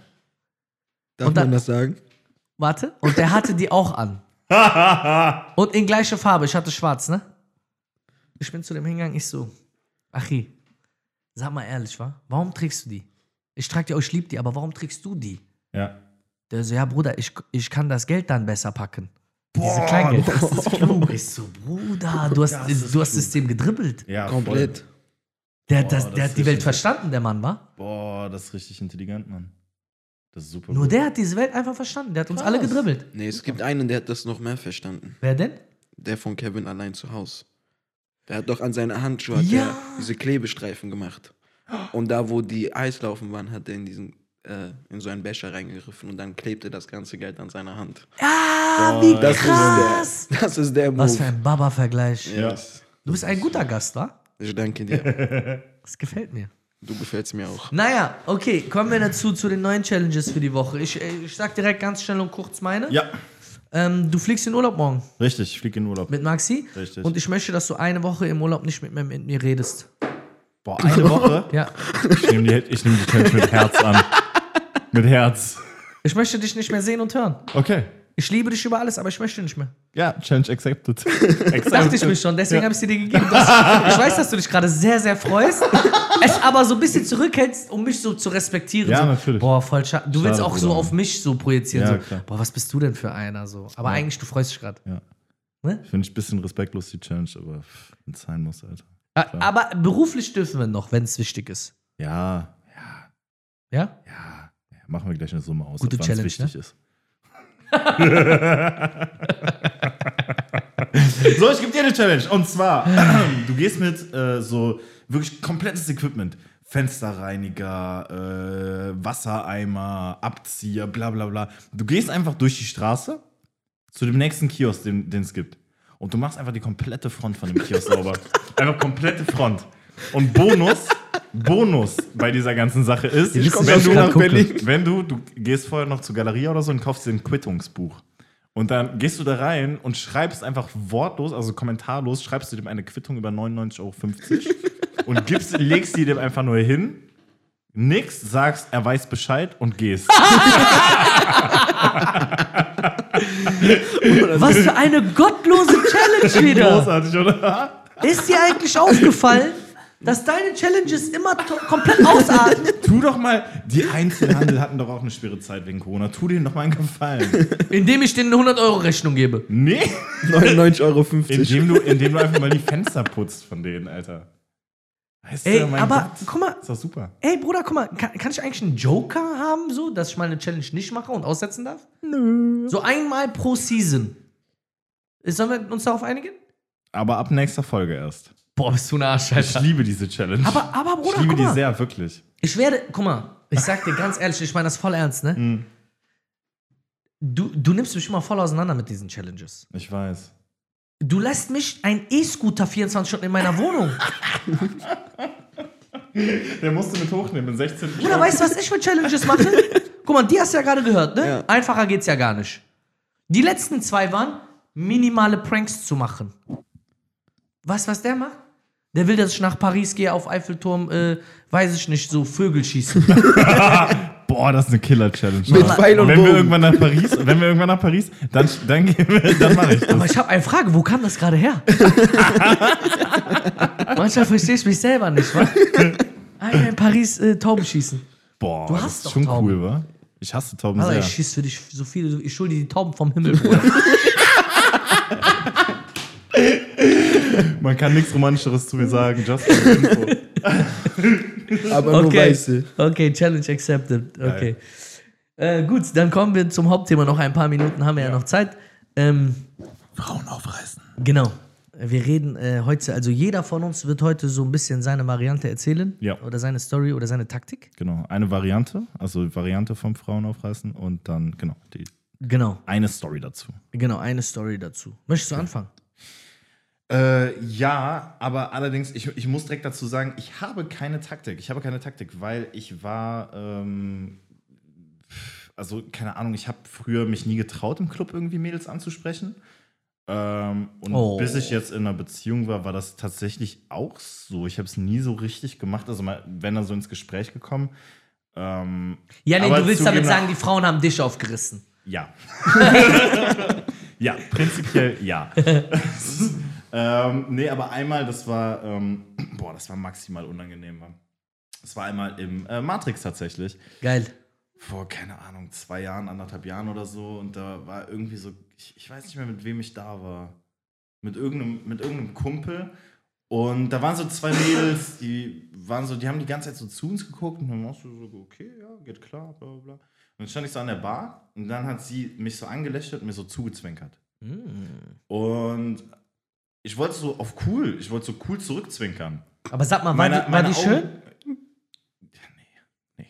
Darf Und dann- man das sagen? Warte. Und der hatte die auch an. Und in gleicher Farbe. Ich hatte schwarz, ne? Ich bin zu dem hingegangen, ich so, Achi, sag mal ehrlich, wa? Warum trägst du die? Ich trage die, oh, ich lieb die, aber warum trägst du die? Ja. Der so, ja, Bruder, ich, ich kann das Geld dann besser packen. Diese Kleingeld. Das ist klug. Ich so, Bruder, du hast, Das du hast klug. System gedribbelt. Ja, Komplett. Voll. Der, Boah, das, das der hat die Welt verstanden, der Mann, wa? Boah, das ist richtig intelligent, Mann. Das ist super. Nur gut. der hat diese Welt einfach verstanden. Der hat uns Krass. alle gedribbelt. Nee, es gibt einen, der hat das noch mehr verstanden. Wer denn? Der von Kevin allein zu Hause. Der hat doch an seiner Handschuhe Ja. diese Klebestreifen gemacht. Und da, wo die Eislaufen waren, hat er in diesen äh, in so einen Becher reingegriffen und dann klebte das ganze Geld an seiner Hand. Ah, wie Das krass. ist der, das ist der Move. Was für ein Baba-Vergleich. Yes. Du bist ein guter Gast, wa? Ich danke dir. Das gefällt mir. Du gefällst mir auch. Naja, okay, kommen wir dazu zu den neuen Challenges für die Woche. Ich, äh, ich sag direkt ganz schnell und kurz meine. Ja, Ähm, du fliegst in Urlaub morgen richtig. Ich fliege in Urlaub. mit Maxi. Richtig. Und ich möchte, dass du eine Woche im Urlaub nicht mit, mir- mit mir redest. Boah, eine Woche? Ja. Ich nehme die, ich nehm die Challenge mit Herz an. Mit Herz. Ich möchte dich nicht mehr sehen und hören. Okay. Ich liebe dich über alles, aber ich möchte nicht mehr. Ja, Challenge accepted. Dachte ich mir schon, deswegen habe ich sie dir gegeben. Du hast, ich weiß, dass du dich gerade sehr, sehr freust, es aber so ein bisschen zurückhältst, um mich so zu respektieren. Ja, so, natürlich. Boah, voll schade. Du willst auch so auf mich so projizieren. Ja, so, klar. boah, was bist du denn für einer? So. Aber eigentlich, du freust dich gerade. Finde ich ein bisschen respektlos, die Challenge, aber wenn es sein muss, Alter. A- Aber beruflich dürfen wir noch, wenn es wichtig ist. Ja, ja, Ja? Machen wir gleich eine Summe aus, Gute Challenge, wichtig ist. so, ich gebe dir eine Challenge. Und zwar, du gehst mit äh, so wirklich komplettes Equipment. Fensterreiniger, äh, Wassereimer, Abzieher, bla bla bla. Du gehst einfach durch die Straße zu dem nächsten Kiosk, den den es gibt. Und du machst einfach die komplette Front von dem Kiosk sauber. Einfach komplette Front. Und Bonus, Bonus bei dieser ganzen Sache ist, wenn du, nach. Berlin, wenn du, du gehst vorher noch zur Galerie oder so und kaufst dir ein Quittungsbuch. Und dann gehst du da rein und schreibst einfach wortlos, also kommentarlos, schreibst du dem eine Quittung über 99,50 Euro und gibst, legst die dem einfach nur hin, nix, sagst, er weiß Bescheid und gehst. Was für eine gottlose Challenge wieder. Großartig, oder? Ist dir eigentlich aufgefallen, dass deine Challenges immer komplett ausarten? Tu doch mal, die Einzelhandel hatten doch auch eine schwere Zeit wegen Corona. Tu denen doch mal einen Gefallen. Indem ich denen eine 100-Euro-Rechnung gebe. Nee. 99,50 Euro. Indem du, indem du einfach mal die Fenster putzt von denen, Alter. Weißt Ey, du, aber Gott. guck mal, Ist doch super. ey Bruder, guck mal, kann, kann ich eigentlich einen Joker haben, so, dass ich mal eine Challenge nicht mache und aussetzen darf? Nö. So einmal pro Season. Sollen wir uns darauf einigen? Aber ab nächster Folge erst. Boah, bist du ein Arsch, Ich Alter. liebe diese Challenge. Aber, aber Bruder, ich liebe die sehr, wirklich. Ich werde, guck mal, ich sag dir ganz ehrlich, ich meine das voll ernst, ne? Mhm. Du, du nimmst mich immer voll auseinander mit diesen Challenges. Ich weiß. Du lässt mich ein E-Scooter 24 Stunden in meiner Wohnung. Der musst du mit hochnehmen in 16 Bruder, weißt du, was ich für Challenges mache? Guck mal, die hast du ja gerade gehört, ne? Ja. Einfacher geht's ja gar nicht. Die letzten zwei waren, minimale Pranks zu machen. Weißt du, was der macht? Der will, dass ich nach Paris gehe, auf Eiffelturm, äh, weiß ich nicht, so Vögel schießen. Boah, das ist eine Killer-Challenge. Mit Pfeil und wenn wir irgendwann nach Paris, wenn wir irgendwann nach Paris, dann, dann, gehen wir- dann mache ich das. Aber ich habe eine Frage, wo kam das gerade her? Manchmal verstehe ich mich selber nicht, wa? Alter, in Paris äh, Tauben schießen. Boah, Du das hast ist doch schon Tauben. cool, wa? Ich hasse Tauben Alter, sehr. ich schieß für dich so viele, ich schulde dir die Tauben vom Himmel, Bruder. Man kann nichts Romantischeres zu mir sagen, just for info. Aber nur Okay. weiße. Okay, Challenge accepted. Okay. Äh, gut, dann kommen wir zum Hauptthema. Noch ein paar Minuten haben wir ja, noch Zeit. Ähm, Frauen aufreißen. genau. Wir reden äh, heute, also jeder von uns wird heute so ein bisschen seine Variante erzählen. Ja. Oder seine Story oder seine Taktik. Genau, eine Variante, also Variante vom Frauen aufreißen und dann, genau, die, Genau, eine Story dazu. genau, eine Story dazu. Möchtest du anfangen? Äh, ja, aber allerdings, ich, ich muss direkt dazu sagen, ich habe keine Taktik. Ich habe keine Taktik, weil ich war, ähm, also keine Ahnung, ich habe früher mich nie getraut, im Club irgendwie Mädels anzusprechen. Ähm, und Oh. bis ich jetzt in einer Beziehung war, war das tatsächlich auch so. Ich habe es nie so richtig gemacht, also mal, wenn dann so ins Gespräch gekommen. Ähm, Ja, nee, du willst damit sagen, die Frauen haben dich aufgerissen. Ja. ja, prinzipiell ja. ähm, nee, aber einmal, das war, ähm, boah, das war maximal unangenehm. Mann. Das war einmal im äh, Matrix tatsächlich. Geil. Vor, keine Ahnung, zwei Jahren, anderthalb Jahren oder so. Und da war irgendwie so, ich, ich weiß nicht mehr, mit wem ich da war. Mit irgendeinem, mit irgendeinem Kumpel. Und da waren so zwei Mädels, die waren so, die haben die ganze Zeit so zu uns geguckt und dann warst du so, okay, ja, geht klar, bla bla bla. Und dann stand ich so an der Bar und dann hat sie mich so angelächelt und mir so zugezwinkert. Und ich wollte so auf cool, ich wollte so cool zurückzwinkern. Aber sag mal, war Meine- die, war die schön? Ja, nee, nee.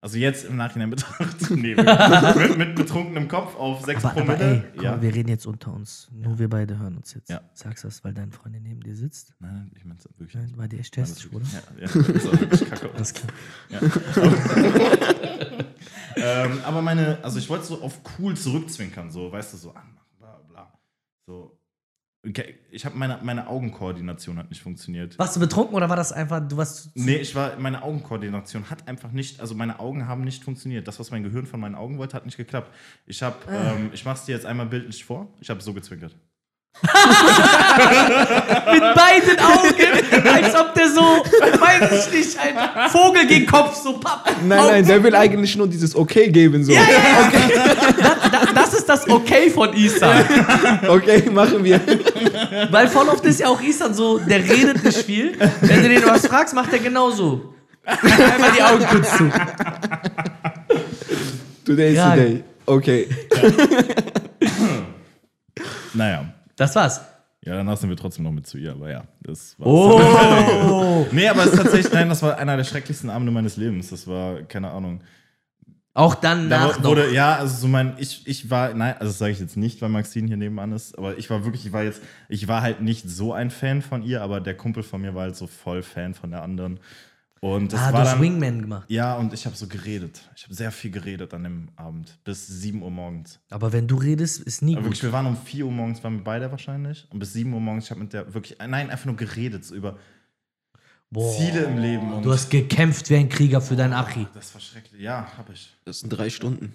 Also jetzt im Nachhinein betrachtet, nee, mit, mit betrunkenem Kopf auf 6 Aber, aber ey, Promille. komm, ja. wir reden jetzt unter uns. Nur wir beide hören uns jetzt. Ja. Sagst du das, weil deine Freundin neben dir sitzt? Nein, nein, ich meine wirklich Nein, war die echt hässlich, oder? Ja, ja, das ist auch wirklich kacke. Alles klar. ähm, aber meine, also ich wollte so auf cool zurückzwinkern, so, weißt du, so anmachen, bla bla. So. Okay, ich habe meine, meine Augenkoordination hat nicht funktioniert. Warst du betrunken oder war das einfach, du warst. Nee, ich war, meine Augenkoordination hat einfach nicht, also meine Augen haben nicht funktioniert. Das, was mein Gehirn von meinen Augen wollte, hat nicht geklappt. Ich habe, ähm, ich mach's dir jetzt einmal bildlich vor, ich habe so gezwinkert. Mit beiden Augen, als ob der so, weiß ich nicht, ein Vogel gegen Kopf, so papp. Nein, nein, der will eigentlich nur dieses Okay geben. So. Da, das ist das Okay von Isan. Okay, machen wir. Weil voll oft ist ja auch Isan so, der redet nicht viel. Wenn du den was fragst, macht er genauso. Einmal die Augen kurz zu. Today is Ja. today. Okay. Naja. Das war's. Ja, danach sind wir trotzdem noch mit zu ihr, aber ja, das war. Oh. Nee, aber es ist tatsächlich, nein, das war einer der schrecklichsten Abende meines Lebens. Das war, keine Ahnung. Auch dann Da nach wurde, noch. ja, also so mein, ich, ich war, nein, also das sage ich jetzt nicht, weil Maxine hier nebenan ist, aber ich war wirklich, ich war jetzt, ich war halt nicht so ein Fan von ihr, aber der Kumpel von mir war halt so voll Fan von der anderen. Und das Ah, du war hast dann, Wingman gemacht. ja, und ich habe so geredet. Ich habe sehr viel geredet an dem Abend, bis 7 Uhr morgens. Aber wenn du redest, ist nie Aber wirklich, gut. wir waren um 4 Uhr morgens, waren wir beide wahrscheinlich. Und bis 7 Uhr morgens, ich habe mit der wirklich, nein, einfach nur geredet, so über Boah. Ziele im Leben. Und Du hast gekämpft wie ein Krieger für deinen Achi. das war schrecklich. Ja, habe ich. Das sind drei Stunden.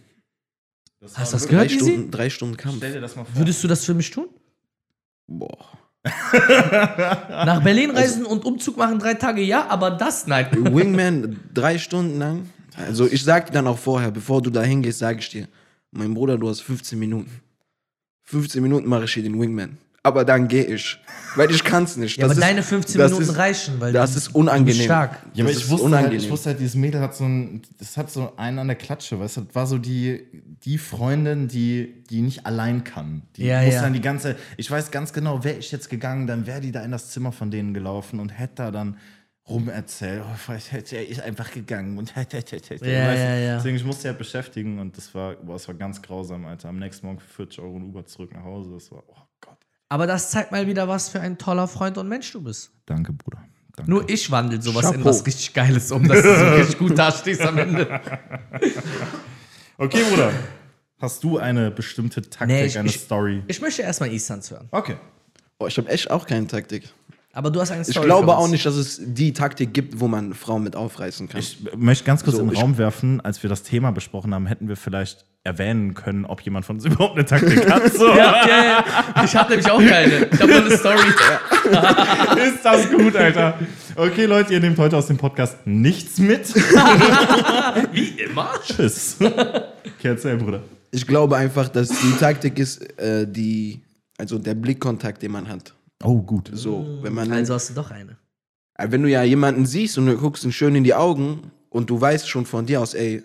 Hast du das Drei gehört, Easy? Stunden, drei Stunden Kampf. Stell dir das mal vor. Würdest du das für mich tun? Boah. Nach Berlin reisen und Umzug machen drei Tage, ja, aber das nein. Wingman drei Stunden lang. Also ich sag dir dann auch vorher, bevor du da hingehst, sage ich dir, mein Bruder, du hast 15 Minuten. 15 Minuten mache ich hier den Wingman. Aber dann gehe ich. Weil ich kann's nicht. Ja, aber Das ist- deine 15 das Minuten ist- reichen, weil das du, ist unangenehm. stark. Ja, aber Das ich ist wusste, halt, unangenehm. ich wusste halt, dieses Mädel hat so ein, das hat so einen an der Klatsche, weißt du, das war so die, die Freundin, die, die nicht allein kann. Die Ja, muss ja. dann die ganze, ich weiß ganz genau, wäre ich jetzt gegangen, dann wäre die da in das Zimmer von denen gelaufen und hätte da dann rumerzählt, oh, vielleicht hätte er ist einfach gegangen und hätte, hätte, hätte, hätte. Ja, ja, ja. Deswegen, ich musste ja beschäftigen und das war, boah, das war ganz grausam, Alter. Am nächsten Morgen für 40 Euro ein Uber zurück nach Hause, das war, oh. Aber das zeigt mal wieder, was für ein toller Freund und Mensch du bist. Danke, Bruder. Danke. Nur ich wandle sowas in Chapeau. was richtig Geiles um, dass du so richtig gut dastehst am Ende. Okay, Bruder. Hast du eine bestimmte Taktik, Nee, ich- eine ich- Story? Ich möchte erstmal Isans hören. Okay. Boah, ich habe echt auch keine Taktik. Aber du hast eine Story. Ich glaube für auch nicht, dass es die Taktik gibt, wo man Frauen mit aufreißen kann. Ich möchte ganz kurz So, in den ich- Raum werfen, als wir das Thema besprochen haben, hätten wir vielleicht erwähnen können, ob jemand von uns überhaupt eine Taktik hat. So. Ja, ja, ja. Ich habe nämlich auch keine. Ich habe nur eine Story. Ist das gut, Alter. Okay, Leute, ihr nehmt heute aus dem Podcast nichts mit. Wie immer. Tschüss. Okay, erzähl, Bruder. Ich glaube einfach, dass die Taktik ist, äh, die, also der Blickkontakt, den man hat. Oh, gut. So, wenn man Also hast du doch eine. Äh, Wenn du ja jemanden siehst und du guckst ihn schön in die Augen und du weißt schon von dir aus, ey,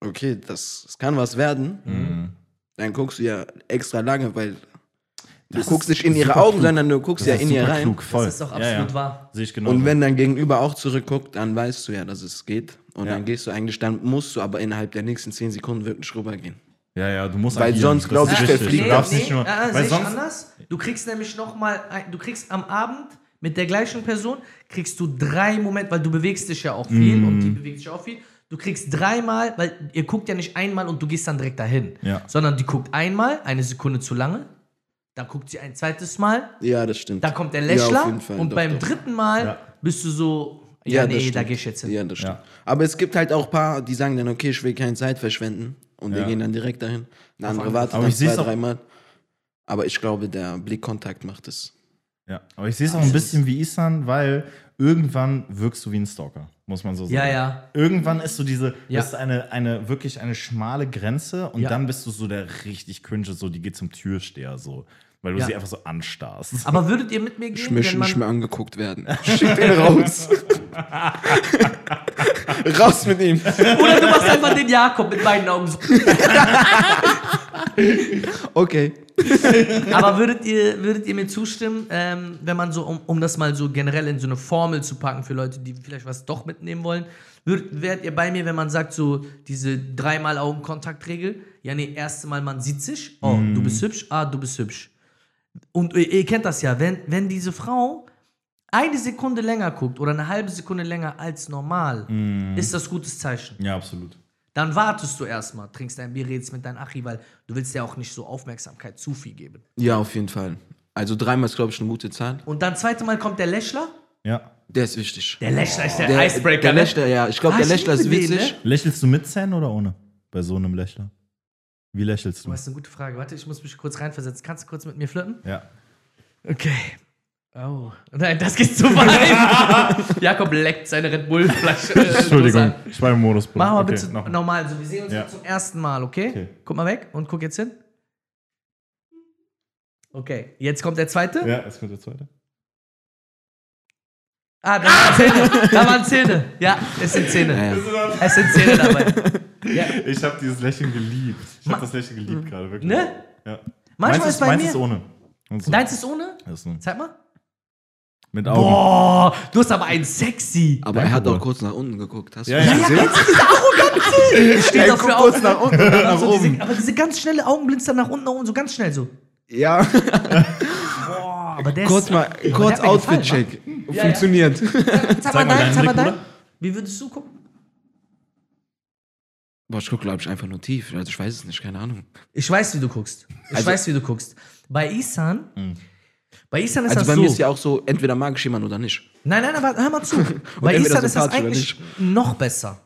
okay, das, das kann was werden, Mhm. dann guckst du ja extra lange, weil du Das guckst nicht in ihre Augen, klug. sondern du guckst Das ja in ihr rein. klug, voll. Das ist doch Ja, absolut ja. wahr. Sehe ich genau. Und wenn dein Gegenüber auch zurückguckt, dann weißt du ja, dass es geht. Und Ja. dann gehst du eigentlich, dann musst du aber innerhalb der nächsten 10 Sekunden wirklich rübergehen. ja, ja, du musst Weil agieren. sonst, Das glaub ist ich, verfliegt Du das. darfst nicht nur. sehe Weil ich sonst, anders. Du kriegst nämlich noch mal, ein- du kriegst am Abend mit der gleichen Person, kriegst du drei Momente, weil du bewegst dich ja auch viel Mhm. und die bewegt sich auch viel. Du kriegst dreimal, weil ihr guckt ja nicht einmal und du gehst dann direkt dahin. Ja. Sondern die guckt einmal, eine Sekunde zu lange, dann guckt sie ein zweites Mal, Ja, das stimmt. dann kommt der Ja, Lächler auf jeden Fall, und doch, beim doch. dritten Mal Ja. bist du so, ja, das nee, stimmt. da geh ich jetzt hin. Ja, das stimmt. Ja. Aber es gibt halt auch ein paar, die sagen dann, okay, ich will keine Zeit verschwenden. Und die Ja. gehen dann direkt dahin. Eine andere andere- wartet Aber dann zwei, dreimal. Aber ich glaube, der Blickkontakt macht es. Ja, aber ich sehe es auch ein bisschen wie Isan, weil irgendwann wirkst du wie ein Stalker, muss man so sagen. Ja, ja. Irgendwann ist so diese, Ja. ist eine, eine wirklich eine schmale Grenze und Ja. dann bist du so der richtig cringe, so die geht zum Türsteher so, weil du Ja. sie einfach so anstarrst. Aber würdet ihr mit mir Ich gehen, möchte wenn man nicht mehr angeguckt werden. Schick den raus. raus mit ihm. Oder du machst einfach den Jakob mit beiden Augen so. Okay. Aber würdet ihr, würdet ihr mir zustimmen, ähm, wenn man so, um, um das mal so generell in so eine Formel zu packen für Leute, die vielleicht was doch mitnehmen wollen, würdet, wärt ihr bei mir, wenn man sagt, so diese dreimal Augenkontaktregel? Ja, nee, erste Mal man sieht sich, oh, du bist hübsch, ah, du bist hübsch. Und ihr, kennt das ja, wenn, wenn diese Frau eine Sekunde länger guckt oder eine halbe Sekunde länger als normal, ist das gutes Zeichen. Ja, absolut. Dann wartest du erstmal, trinkst dein Bier, redest mit deinem Achi, weil du willst ja auch nicht so Aufmerksamkeit zu viel geben. Ja, auf jeden Fall. Also dreimal ist, glaube ich, eine gute Zahl. Und dann zweite Mal kommt der Lächler. Ja. Der ist wichtig. Der Lächler ist der, Der, Icebreaker. der ne? Lächler, ja. Ich glaube, Ah, der ich Lächler ist liebe den, witzig. ne? Lächelst du mit Zähnen oder ohne? Bei so einem Lächler. Wie lächelst du? Das ist eine gute Frage. Warte, ich muss mich kurz reinversetzen. Kannst du kurz mit mir flirten? Ja. Okay. Oh. Nein, das geht zu weit. Jakob leckt seine Red Bull-Flasche. äh, Entschuldigung, ich war im Modus. Bruder. Machen wir Okay, bitte noch. normal. So, wir sehen uns Ja. zum ersten Mal, okay? Okay. Guck mal weg und guck jetzt hin. Okay, jetzt kommt der zweite. Ja, jetzt kommt der zweite. Ah, da waren Zähne. Da waren Zähne. Ja, es sind Zähne. Ja, ja. Es sind Zähne dabei. Ja. Ich habe dieses Lächeln geliebt. Ich habe das Lächeln geliebt gerade, wirklich. Ne? Ja. Manchmal meins ist bei meins mir- ist ohne. So. Deins ist ohne? Ist so. Zeig mal. Mit Augen. Boah, du hast aber einen sexy. Aber er hat auch Bruder. kurz nach unten geguckt. Hast Ja, du ja. das gesehen? Ich stehe dafür guck kurz auf. nach unten. Aber, nach so oben. diese, aber diese ganz schnelle Augenblinzer nach unten, nach unten, so ganz schnell so. Ja, Boah, aber der kurz ist, mal, kurz Outfit-Check. Ja, ja. Funktioniert. Zeig mal mal dein, zeig mal dein. Wie würdest du gucken? Boah, ich gucke, glaube ich, einfach nur tief. Also ich weiß es nicht, keine Ahnung. Ich weiß, wie du guckst. Ich Also- weiß, wie du guckst. Bei Isan, bei Isan ist Also das bei so. mir ist ja auch so, entweder mag ich jemanden oder nicht. Nein, nein, aber hör mal zu. Bei Isan ist das eigentlich noch besser.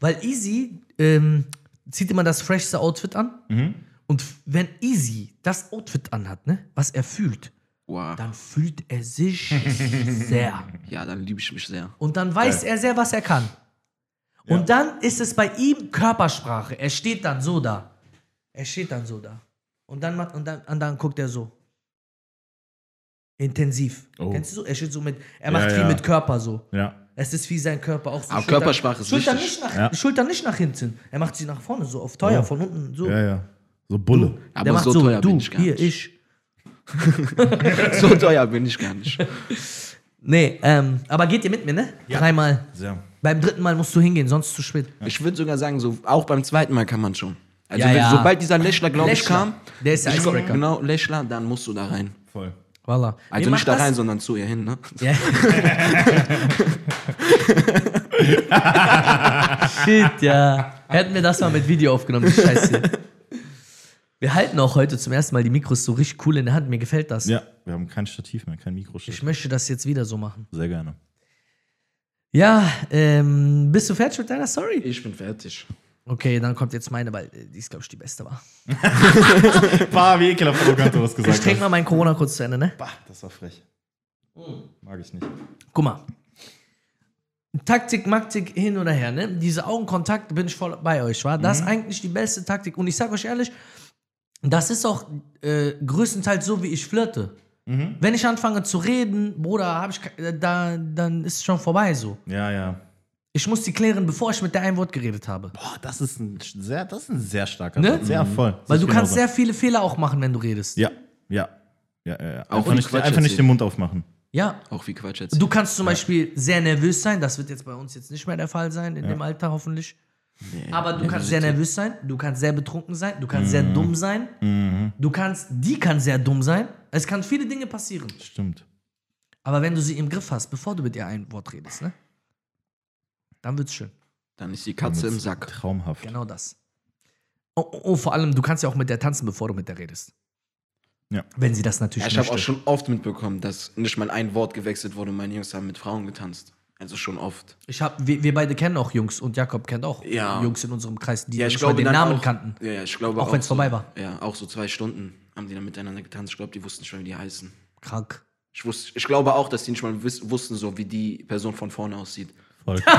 Weil Easy, ähm, zieht immer das freshste Outfit an. Mhm. Und wenn Easy das Outfit anhat, ne, was er fühlt, Wow. dann fühlt er sich sehr. Ja, dann liebe ich mich sehr. Und dann weiß er sehr, was er kann. Und dann ist es bei ihm Körpersprache. Er steht dann so da. Er steht dann so da. Und dann, macht, und dann, und dann guckt er so. Intensiv. Oh. Kennst du so? Er steht so mit, er macht Ja, viel ja. mit Körper so. Ja. Es ist wie sein Körper auch so. Aber Körpersprache ist Schultern wichtig. nicht nach, Ja. Schultern nicht nach hinten. Er macht sie nach vorne, so auf teuer, Oh. von unten, so. Ja, ja. So Bulle. Aber Der macht so so, teuer du, bin ich gar hier, nicht. ich. So teuer bin ich gar nicht. Nee, ähm, aber geht ihr mit mir, ne? Dreimal. Sehr. Beim dritten Mal musst du hingehen, sonst zu spät. Ich würde sogar sagen, so auch beim zweiten Mal kann man schon. Also Ja, wenn, ja. sobald dieser Lächler, glaube ich, Lächler. kam, Der ist der ich Icebreaker. Genau, Lächler, dann musst du da rein. Voll. Voila. Also nicht da rein, sondern zu ihr hin, ne? Ja. Shit, ja. Hätten wir das mal mit Video aufgenommen, die Scheiße. Wir halten auch heute zum ersten Mal die Mikros so richtig cool in der Hand. Mir gefällt das. Ja, wir haben kein Stativ mehr, kein Ich Mikrostativ. möchte das jetzt wieder so machen. Sehr gerne. Ja, ähm, bist du fertig mit deiner Story? Ich bin fertig. Okay, dann kommt jetzt meine, weil äh, die ist, glaube ich, die beste war. Bah, wie ekelhaft arrogant du was Ich gesagt trinke hast. mal meinen Corona kurz zu Ende, ne? Bah, das war frech. Mag ich nicht. Guck mal. Taktik, Maktik, hin oder her, ne? Diese Augenkontakt bin ich voll bei euch, war? Das ist eigentlich die beste Taktik. Und ich sag euch ehrlich, das ist auch äh, größtenteils so, wie ich flirte. Wenn ich anfange zu reden, Bruder, hab ich, äh, da, dann ist es schon vorbei so. Ja, ja. Ich muss die klären, bevor ich mit der ein Wort geredet habe. Boah, das ist ein sehr, das ist ein sehr starker Ne? Satz. Sehr voll. Weil du kannst genauso. sehr viele Fehler auch machen, wenn du redest. Ja, ja. Ja, ja, ja. Auch Einfach, wenn nicht, einfach nicht den Mund aufmachen. Ja. Auch wie Quatsch jetzt. Du kannst zum Beispiel sehr nervös sein, das wird jetzt bei uns jetzt nicht mehr der Fall sein, in dem Alter hoffentlich. Aber du kannst sehr nervös sein, du kannst sehr betrunken sein, du kannst sehr dumm sein, du kannst, die kann sehr dumm sein. Es kann viele Dinge passieren. Stimmt. Aber wenn du sie im Griff hast, bevor du mit ihr ein Wort redest, ne? Dann wird's schön. Dann ist die Katze im Sack. Traumhaft. Genau das. Oh, oh, oh, vor allem, du kannst ja auch mit der tanzen, bevor du mit der redest. Ja. Wenn sie das natürlich Ja, ich habe auch schon oft mitbekommen, dass nicht mal ein Wort gewechselt wurde und meine Jungs haben mit Frauen getanzt. Also schon oft. Ich hab, wir, wir beide kennen auch Jungs und Jakob kennt auch Ja. Jungs in unserem Kreis, die Ja, ich glaube den dann Namen auch, kannten. Ja, ja, ich glaube Auch wenn's so, vorbei war. Ja, auch so zwei Stunden haben die dann miteinander getanzt. Ich glaube, die wussten schon, wie die heißen. Krank. Ich, wusste, ich glaube auch, dass die nicht mal wiss, wussten, so wie die Person von vorne aussieht. Voll.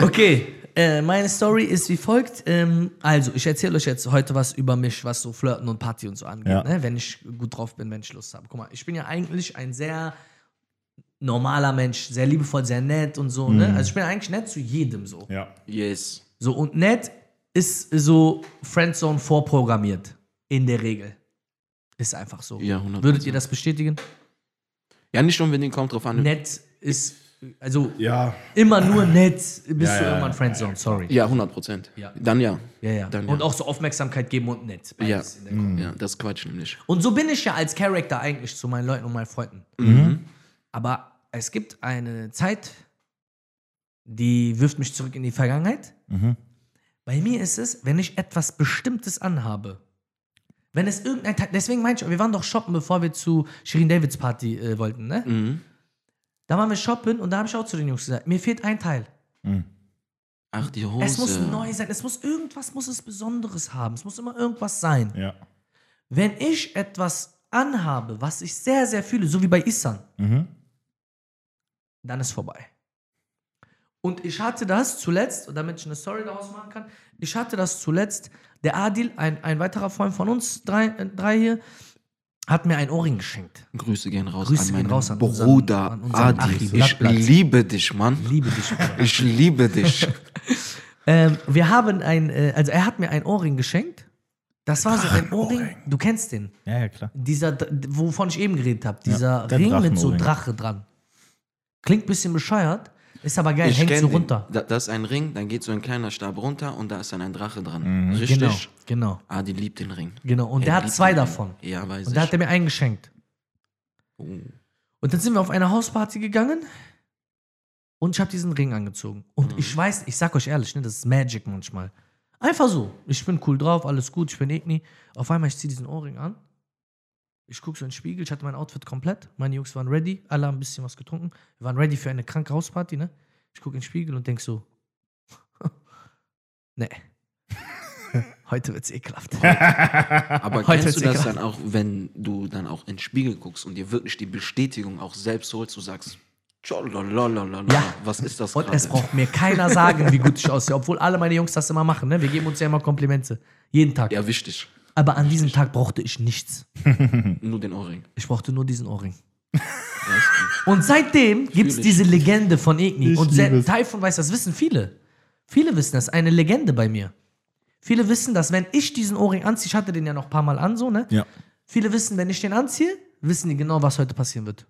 Okay, äh, meine Story ist wie folgt. Ähm, also, ich erzähle euch jetzt heute was über mich, was so Flirten und Party und so angeht, Ja. ne? wenn ich gut drauf bin, wenn ich Lust habe. Guck mal, ich bin ja eigentlich ein sehr normaler Mensch, sehr liebevoll, sehr nett und so. Ne? Also, ich bin eigentlich nett zu jedem so. ja. Yes. So, und nett ist so Friendzone vorprogrammiert. In der Regel. Ist einfach so. Ja, 100%. Würdet ihr das bestätigen? Ja, nicht unbedingt, kommt drauf an. Nett ist, also Ja. immer nur nett bist Ja, du ja, irgendwann ja. Friendzone, sorry. Ja, 100 Prozent. Ja. Dann ja. Ja, ja. Dann, und auch so Aufmerksamkeit geben und nett. Ja. Kombi. ja, das ist Quatsch nämlich. Und so bin ich ja als Charakter eigentlich zu meinen Leuten und meinen Freunden. Mhm. Aber es gibt eine Zeit, die wirft mich zurück in die Vergangenheit. Mhm. Bei mir ist es, wenn ich etwas Bestimmtes anhabe. Wenn es irgendein Teil, deswegen meinte ich, wir waren doch shoppen, bevor wir zu Shirin Davids Party äh, wollten, ne? Mhm. Da waren wir shoppen und da habe ich auch zu den Jungs gesagt, mir fehlt ein Teil. Ach, die Hose. Es muss neu sein, es muss irgendwas, muss es Besonderes haben, es muss immer irgendwas sein. Ja. Wenn ich etwas anhabe, was ich sehr, sehr fühle, so wie bei Isan, Mhm. dann ist vorbei. Und ich hatte das zuletzt, und damit ich eine Story daraus machen kann, ich hatte das zuletzt, der Adil, ein, ein weiterer Freund von uns, drei, äh, drei hier, hat mir ein Ohrring geschenkt. Grüße gehen raus Grüße an meinen raus an unseren- Bruder an unseren Adi. Achi, ich Blattblatt. liebe dich, Mann. Liebe dich. Bruder. Ich liebe dich. ähm, wir haben ein, äh, also er hat mir ein Ohrring geschenkt. Das war so ein Ohrring, du kennst den. Ja, ja, klar. Dieser, wovon ich eben geredet habe, dieser der Ring mit so. Drache dran. Klingt ein bisschen bescheuert, ist aber geil, Ich hängt so den. runter. Da, das ist ein Ring, dann geht so ein kleiner Stab runter und da ist dann ein Drache dran. Richtig? Genau, genau, Adi liebt den Ring. genau. Und Er der hat zwei den Ring. davon. Ja, weiß Und da hat er mir einen geschenkt. Oh. Und dann sind wir auf eine Hausparty gegangen und ich habe diesen Ring angezogen. Und Mhm. ich weiß, ich sag euch ehrlich, ne, das ist Magic manchmal. Einfach so. Ich bin cool drauf, alles gut, ich bin Egni. Auf einmal, ich ziehe diesen Ohrring an. Ich gucke so in den Spiegel, ich hatte mein Outfit komplett. Meine Jungs waren ready, alle haben ein bisschen was getrunken. Wir waren ready für eine kranke Hausparty, ne? Ich gucke in den Spiegel und denk so, Nee. Heute wird's ekelhaft. Aber Heute kennst du das ekelhaft. dann auch, wenn du dann auch in den Spiegel guckst und dir wirklich die Bestätigung auch selbst holst, du sagst, "Tscholalalala, Ja. was ist das Und gerade? es braucht mir keiner sagen, wie gut ich aussehe, obwohl alle meine Jungs das immer machen. Ne? Wir geben uns ja immer Komplimente. Jeden Tag. Ja, wichtig. Aber an diesem Tag brauchte ich nichts. Nur den Ohrring. Ich brauchte nur diesen Ohrring. Und seitdem gibt es diese Legende von Egni. Ich Und. Taifun weiß, das wissen viele. Viele wissen das. Eine Legende bei mir. Viele wissen, dass wenn ich diesen Ohrring anziehe, ich hatte den ja noch ein paar Mal an, so, ne? Ja. Viele wissen, wenn ich den anziehe, wissen die genau, was heute passieren wird.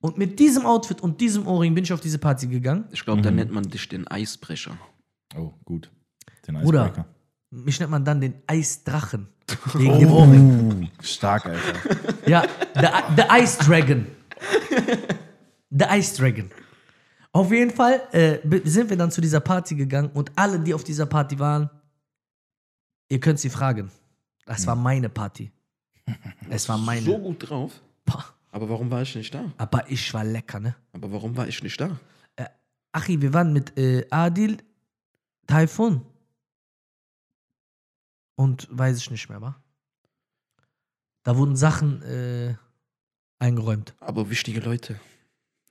Und mit diesem Outfit und diesem Ohrring bin ich auf diese Party gegangen. Ich glaube, da nennt man dich den Eisbrecher. Oh, gut. Den Bruder. Mich nennt man dann den Eisdrachen. Wegen dem Ohrring. Uh, stark, Alter. Ja, the, the Ice Dragon. The Ice Dragon. Auf jeden Fall äh, sind wir dann zu dieser Party gegangen und alle, die auf dieser Party waren, ihr könnt sie fragen. Das war meine Party. Es war meine. So gut drauf. Aber warum war ich nicht da? Aber ich war lecker, ne? Aber warum war ich nicht da? Achi, wir waren mit äh, Adil, Taifun und weiß ich nicht mehr, wa? Da wurden Sachen äh, eingeräumt. Aber wichtige Leute.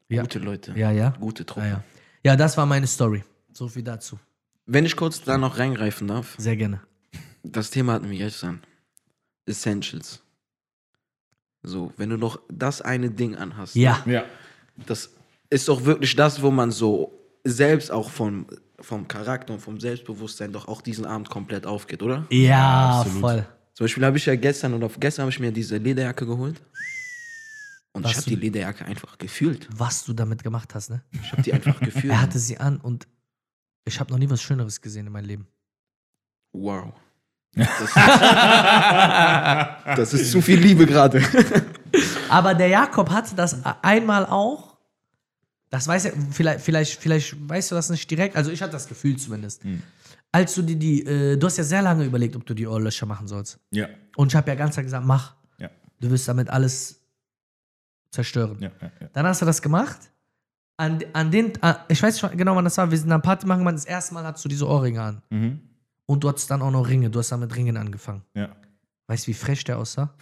Ja. Gute Leute. Ja, ja. Gute Truppe. Ja, ja. ja, das war meine Story. So viel dazu. Wenn ich kurz da noch reingreifen darf. Sehr gerne. Das Thema hatten wir gestern. Essentials. So, wenn du noch das eine Ding anhast. Ja. Ja. Das ist doch wirklich das, wo man so selbst auch vom, vom Charakter und vom Selbstbewusstsein doch auch diesen Abend komplett aufgeht, oder? Ja, absolut. voll. Zum Beispiel habe ich ja gestern oder gestern habe ich mir diese Lederjacke geholt. Und Was ich habe die Lederjacke einfach gefühlt. Was du damit gemacht hast, ne? Ich habe die einfach gefühlt. Er hatte sie an und ich habe noch nie was Schöneres gesehen in meinem Leben. Wow. Das, das ist zu viel Liebe gerade. Aber der Jakob hatte das einmal auch. Das weiß er, vielleicht, vielleicht, vielleicht weißt du das nicht direkt. Also ich hatte das Gefühl zumindest. Als du die, die, äh, du hast ja sehr lange überlegt, ob du die Ohrlöcher machen sollst. Ja. Und ich habe ja ganz klar gesagt, mach. Ja. Du wirst damit alles zerstören. Ja, ja, ja. Dann hast du das gemacht. An, an den, an, ich weiß nicht genau, wann das war. Wir sind am Party machen, das erste Mal hattest du diese Ohrringe an. Mhm. Und du hattest dann auch noch Ringe. Du hast dann mit Ringen angefangen. Ja. Weißt du, wie frech der aussah?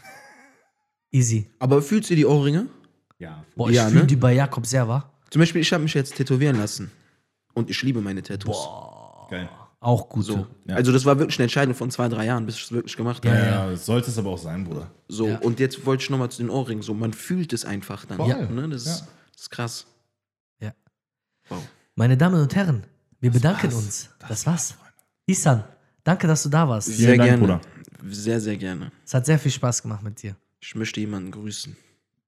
Easy. Aber fühlst du die Ohrringe? Ja. Boah, ich Ja, fühle ne? die bei Jakob sehr, wa? Zum Beispiel, ich habe mich jetzt tätowieren lassen. Und ich liebe meine Tattoos. Geil. Auch gut. So. Ja. Also das war wirklich eine Entscheidung von zwei, drei Jahren, bis ich es wirklich gemacht Ja, habe. ja, das sollte es aber auch sein, Bruder. So, Ja. und jetzt wollte ich nochmal zu den Ohrringen. So, man fühlt es einfach dann. Voll. Ne? Das, ist, Ja. das ist krass. Ja. Wow. Meine Damen und Herren, wir bedanken war's. uns. Das, war's. Isan, danke, dass du da warst. Sehr Dank, gerne. Bruder. Sehr, sehr gerne. Es hat sehr viel Spaß gemacht mit dir. Ich möchte jemanden grüßen.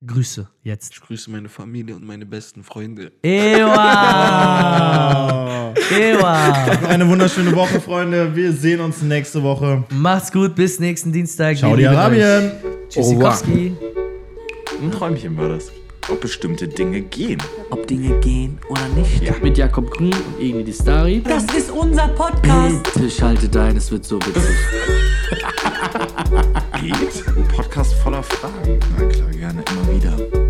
Grüße jetzt. Ich grüße meine Familie und meine besten Freunde. Ewa! Ewa! Eine wunderschöne Woche, Freunde. Wir sehen uns nächste Woche. Macht's gut, bis nächsten Dienstag. Ciao, die Arabien. Tschüssikowski. Ein Träumchen war das. Ob bestimmte Dinge gehen. Ob Dinge gehen oder nicht. Ja. Mit Jakob Grün und Egni die Stari. Das ist unser Podcast. Bitte schaltet ein, es wird so witzig. Geht? Ein Podcast voller Fragen. Na klar, gerne immer wieder.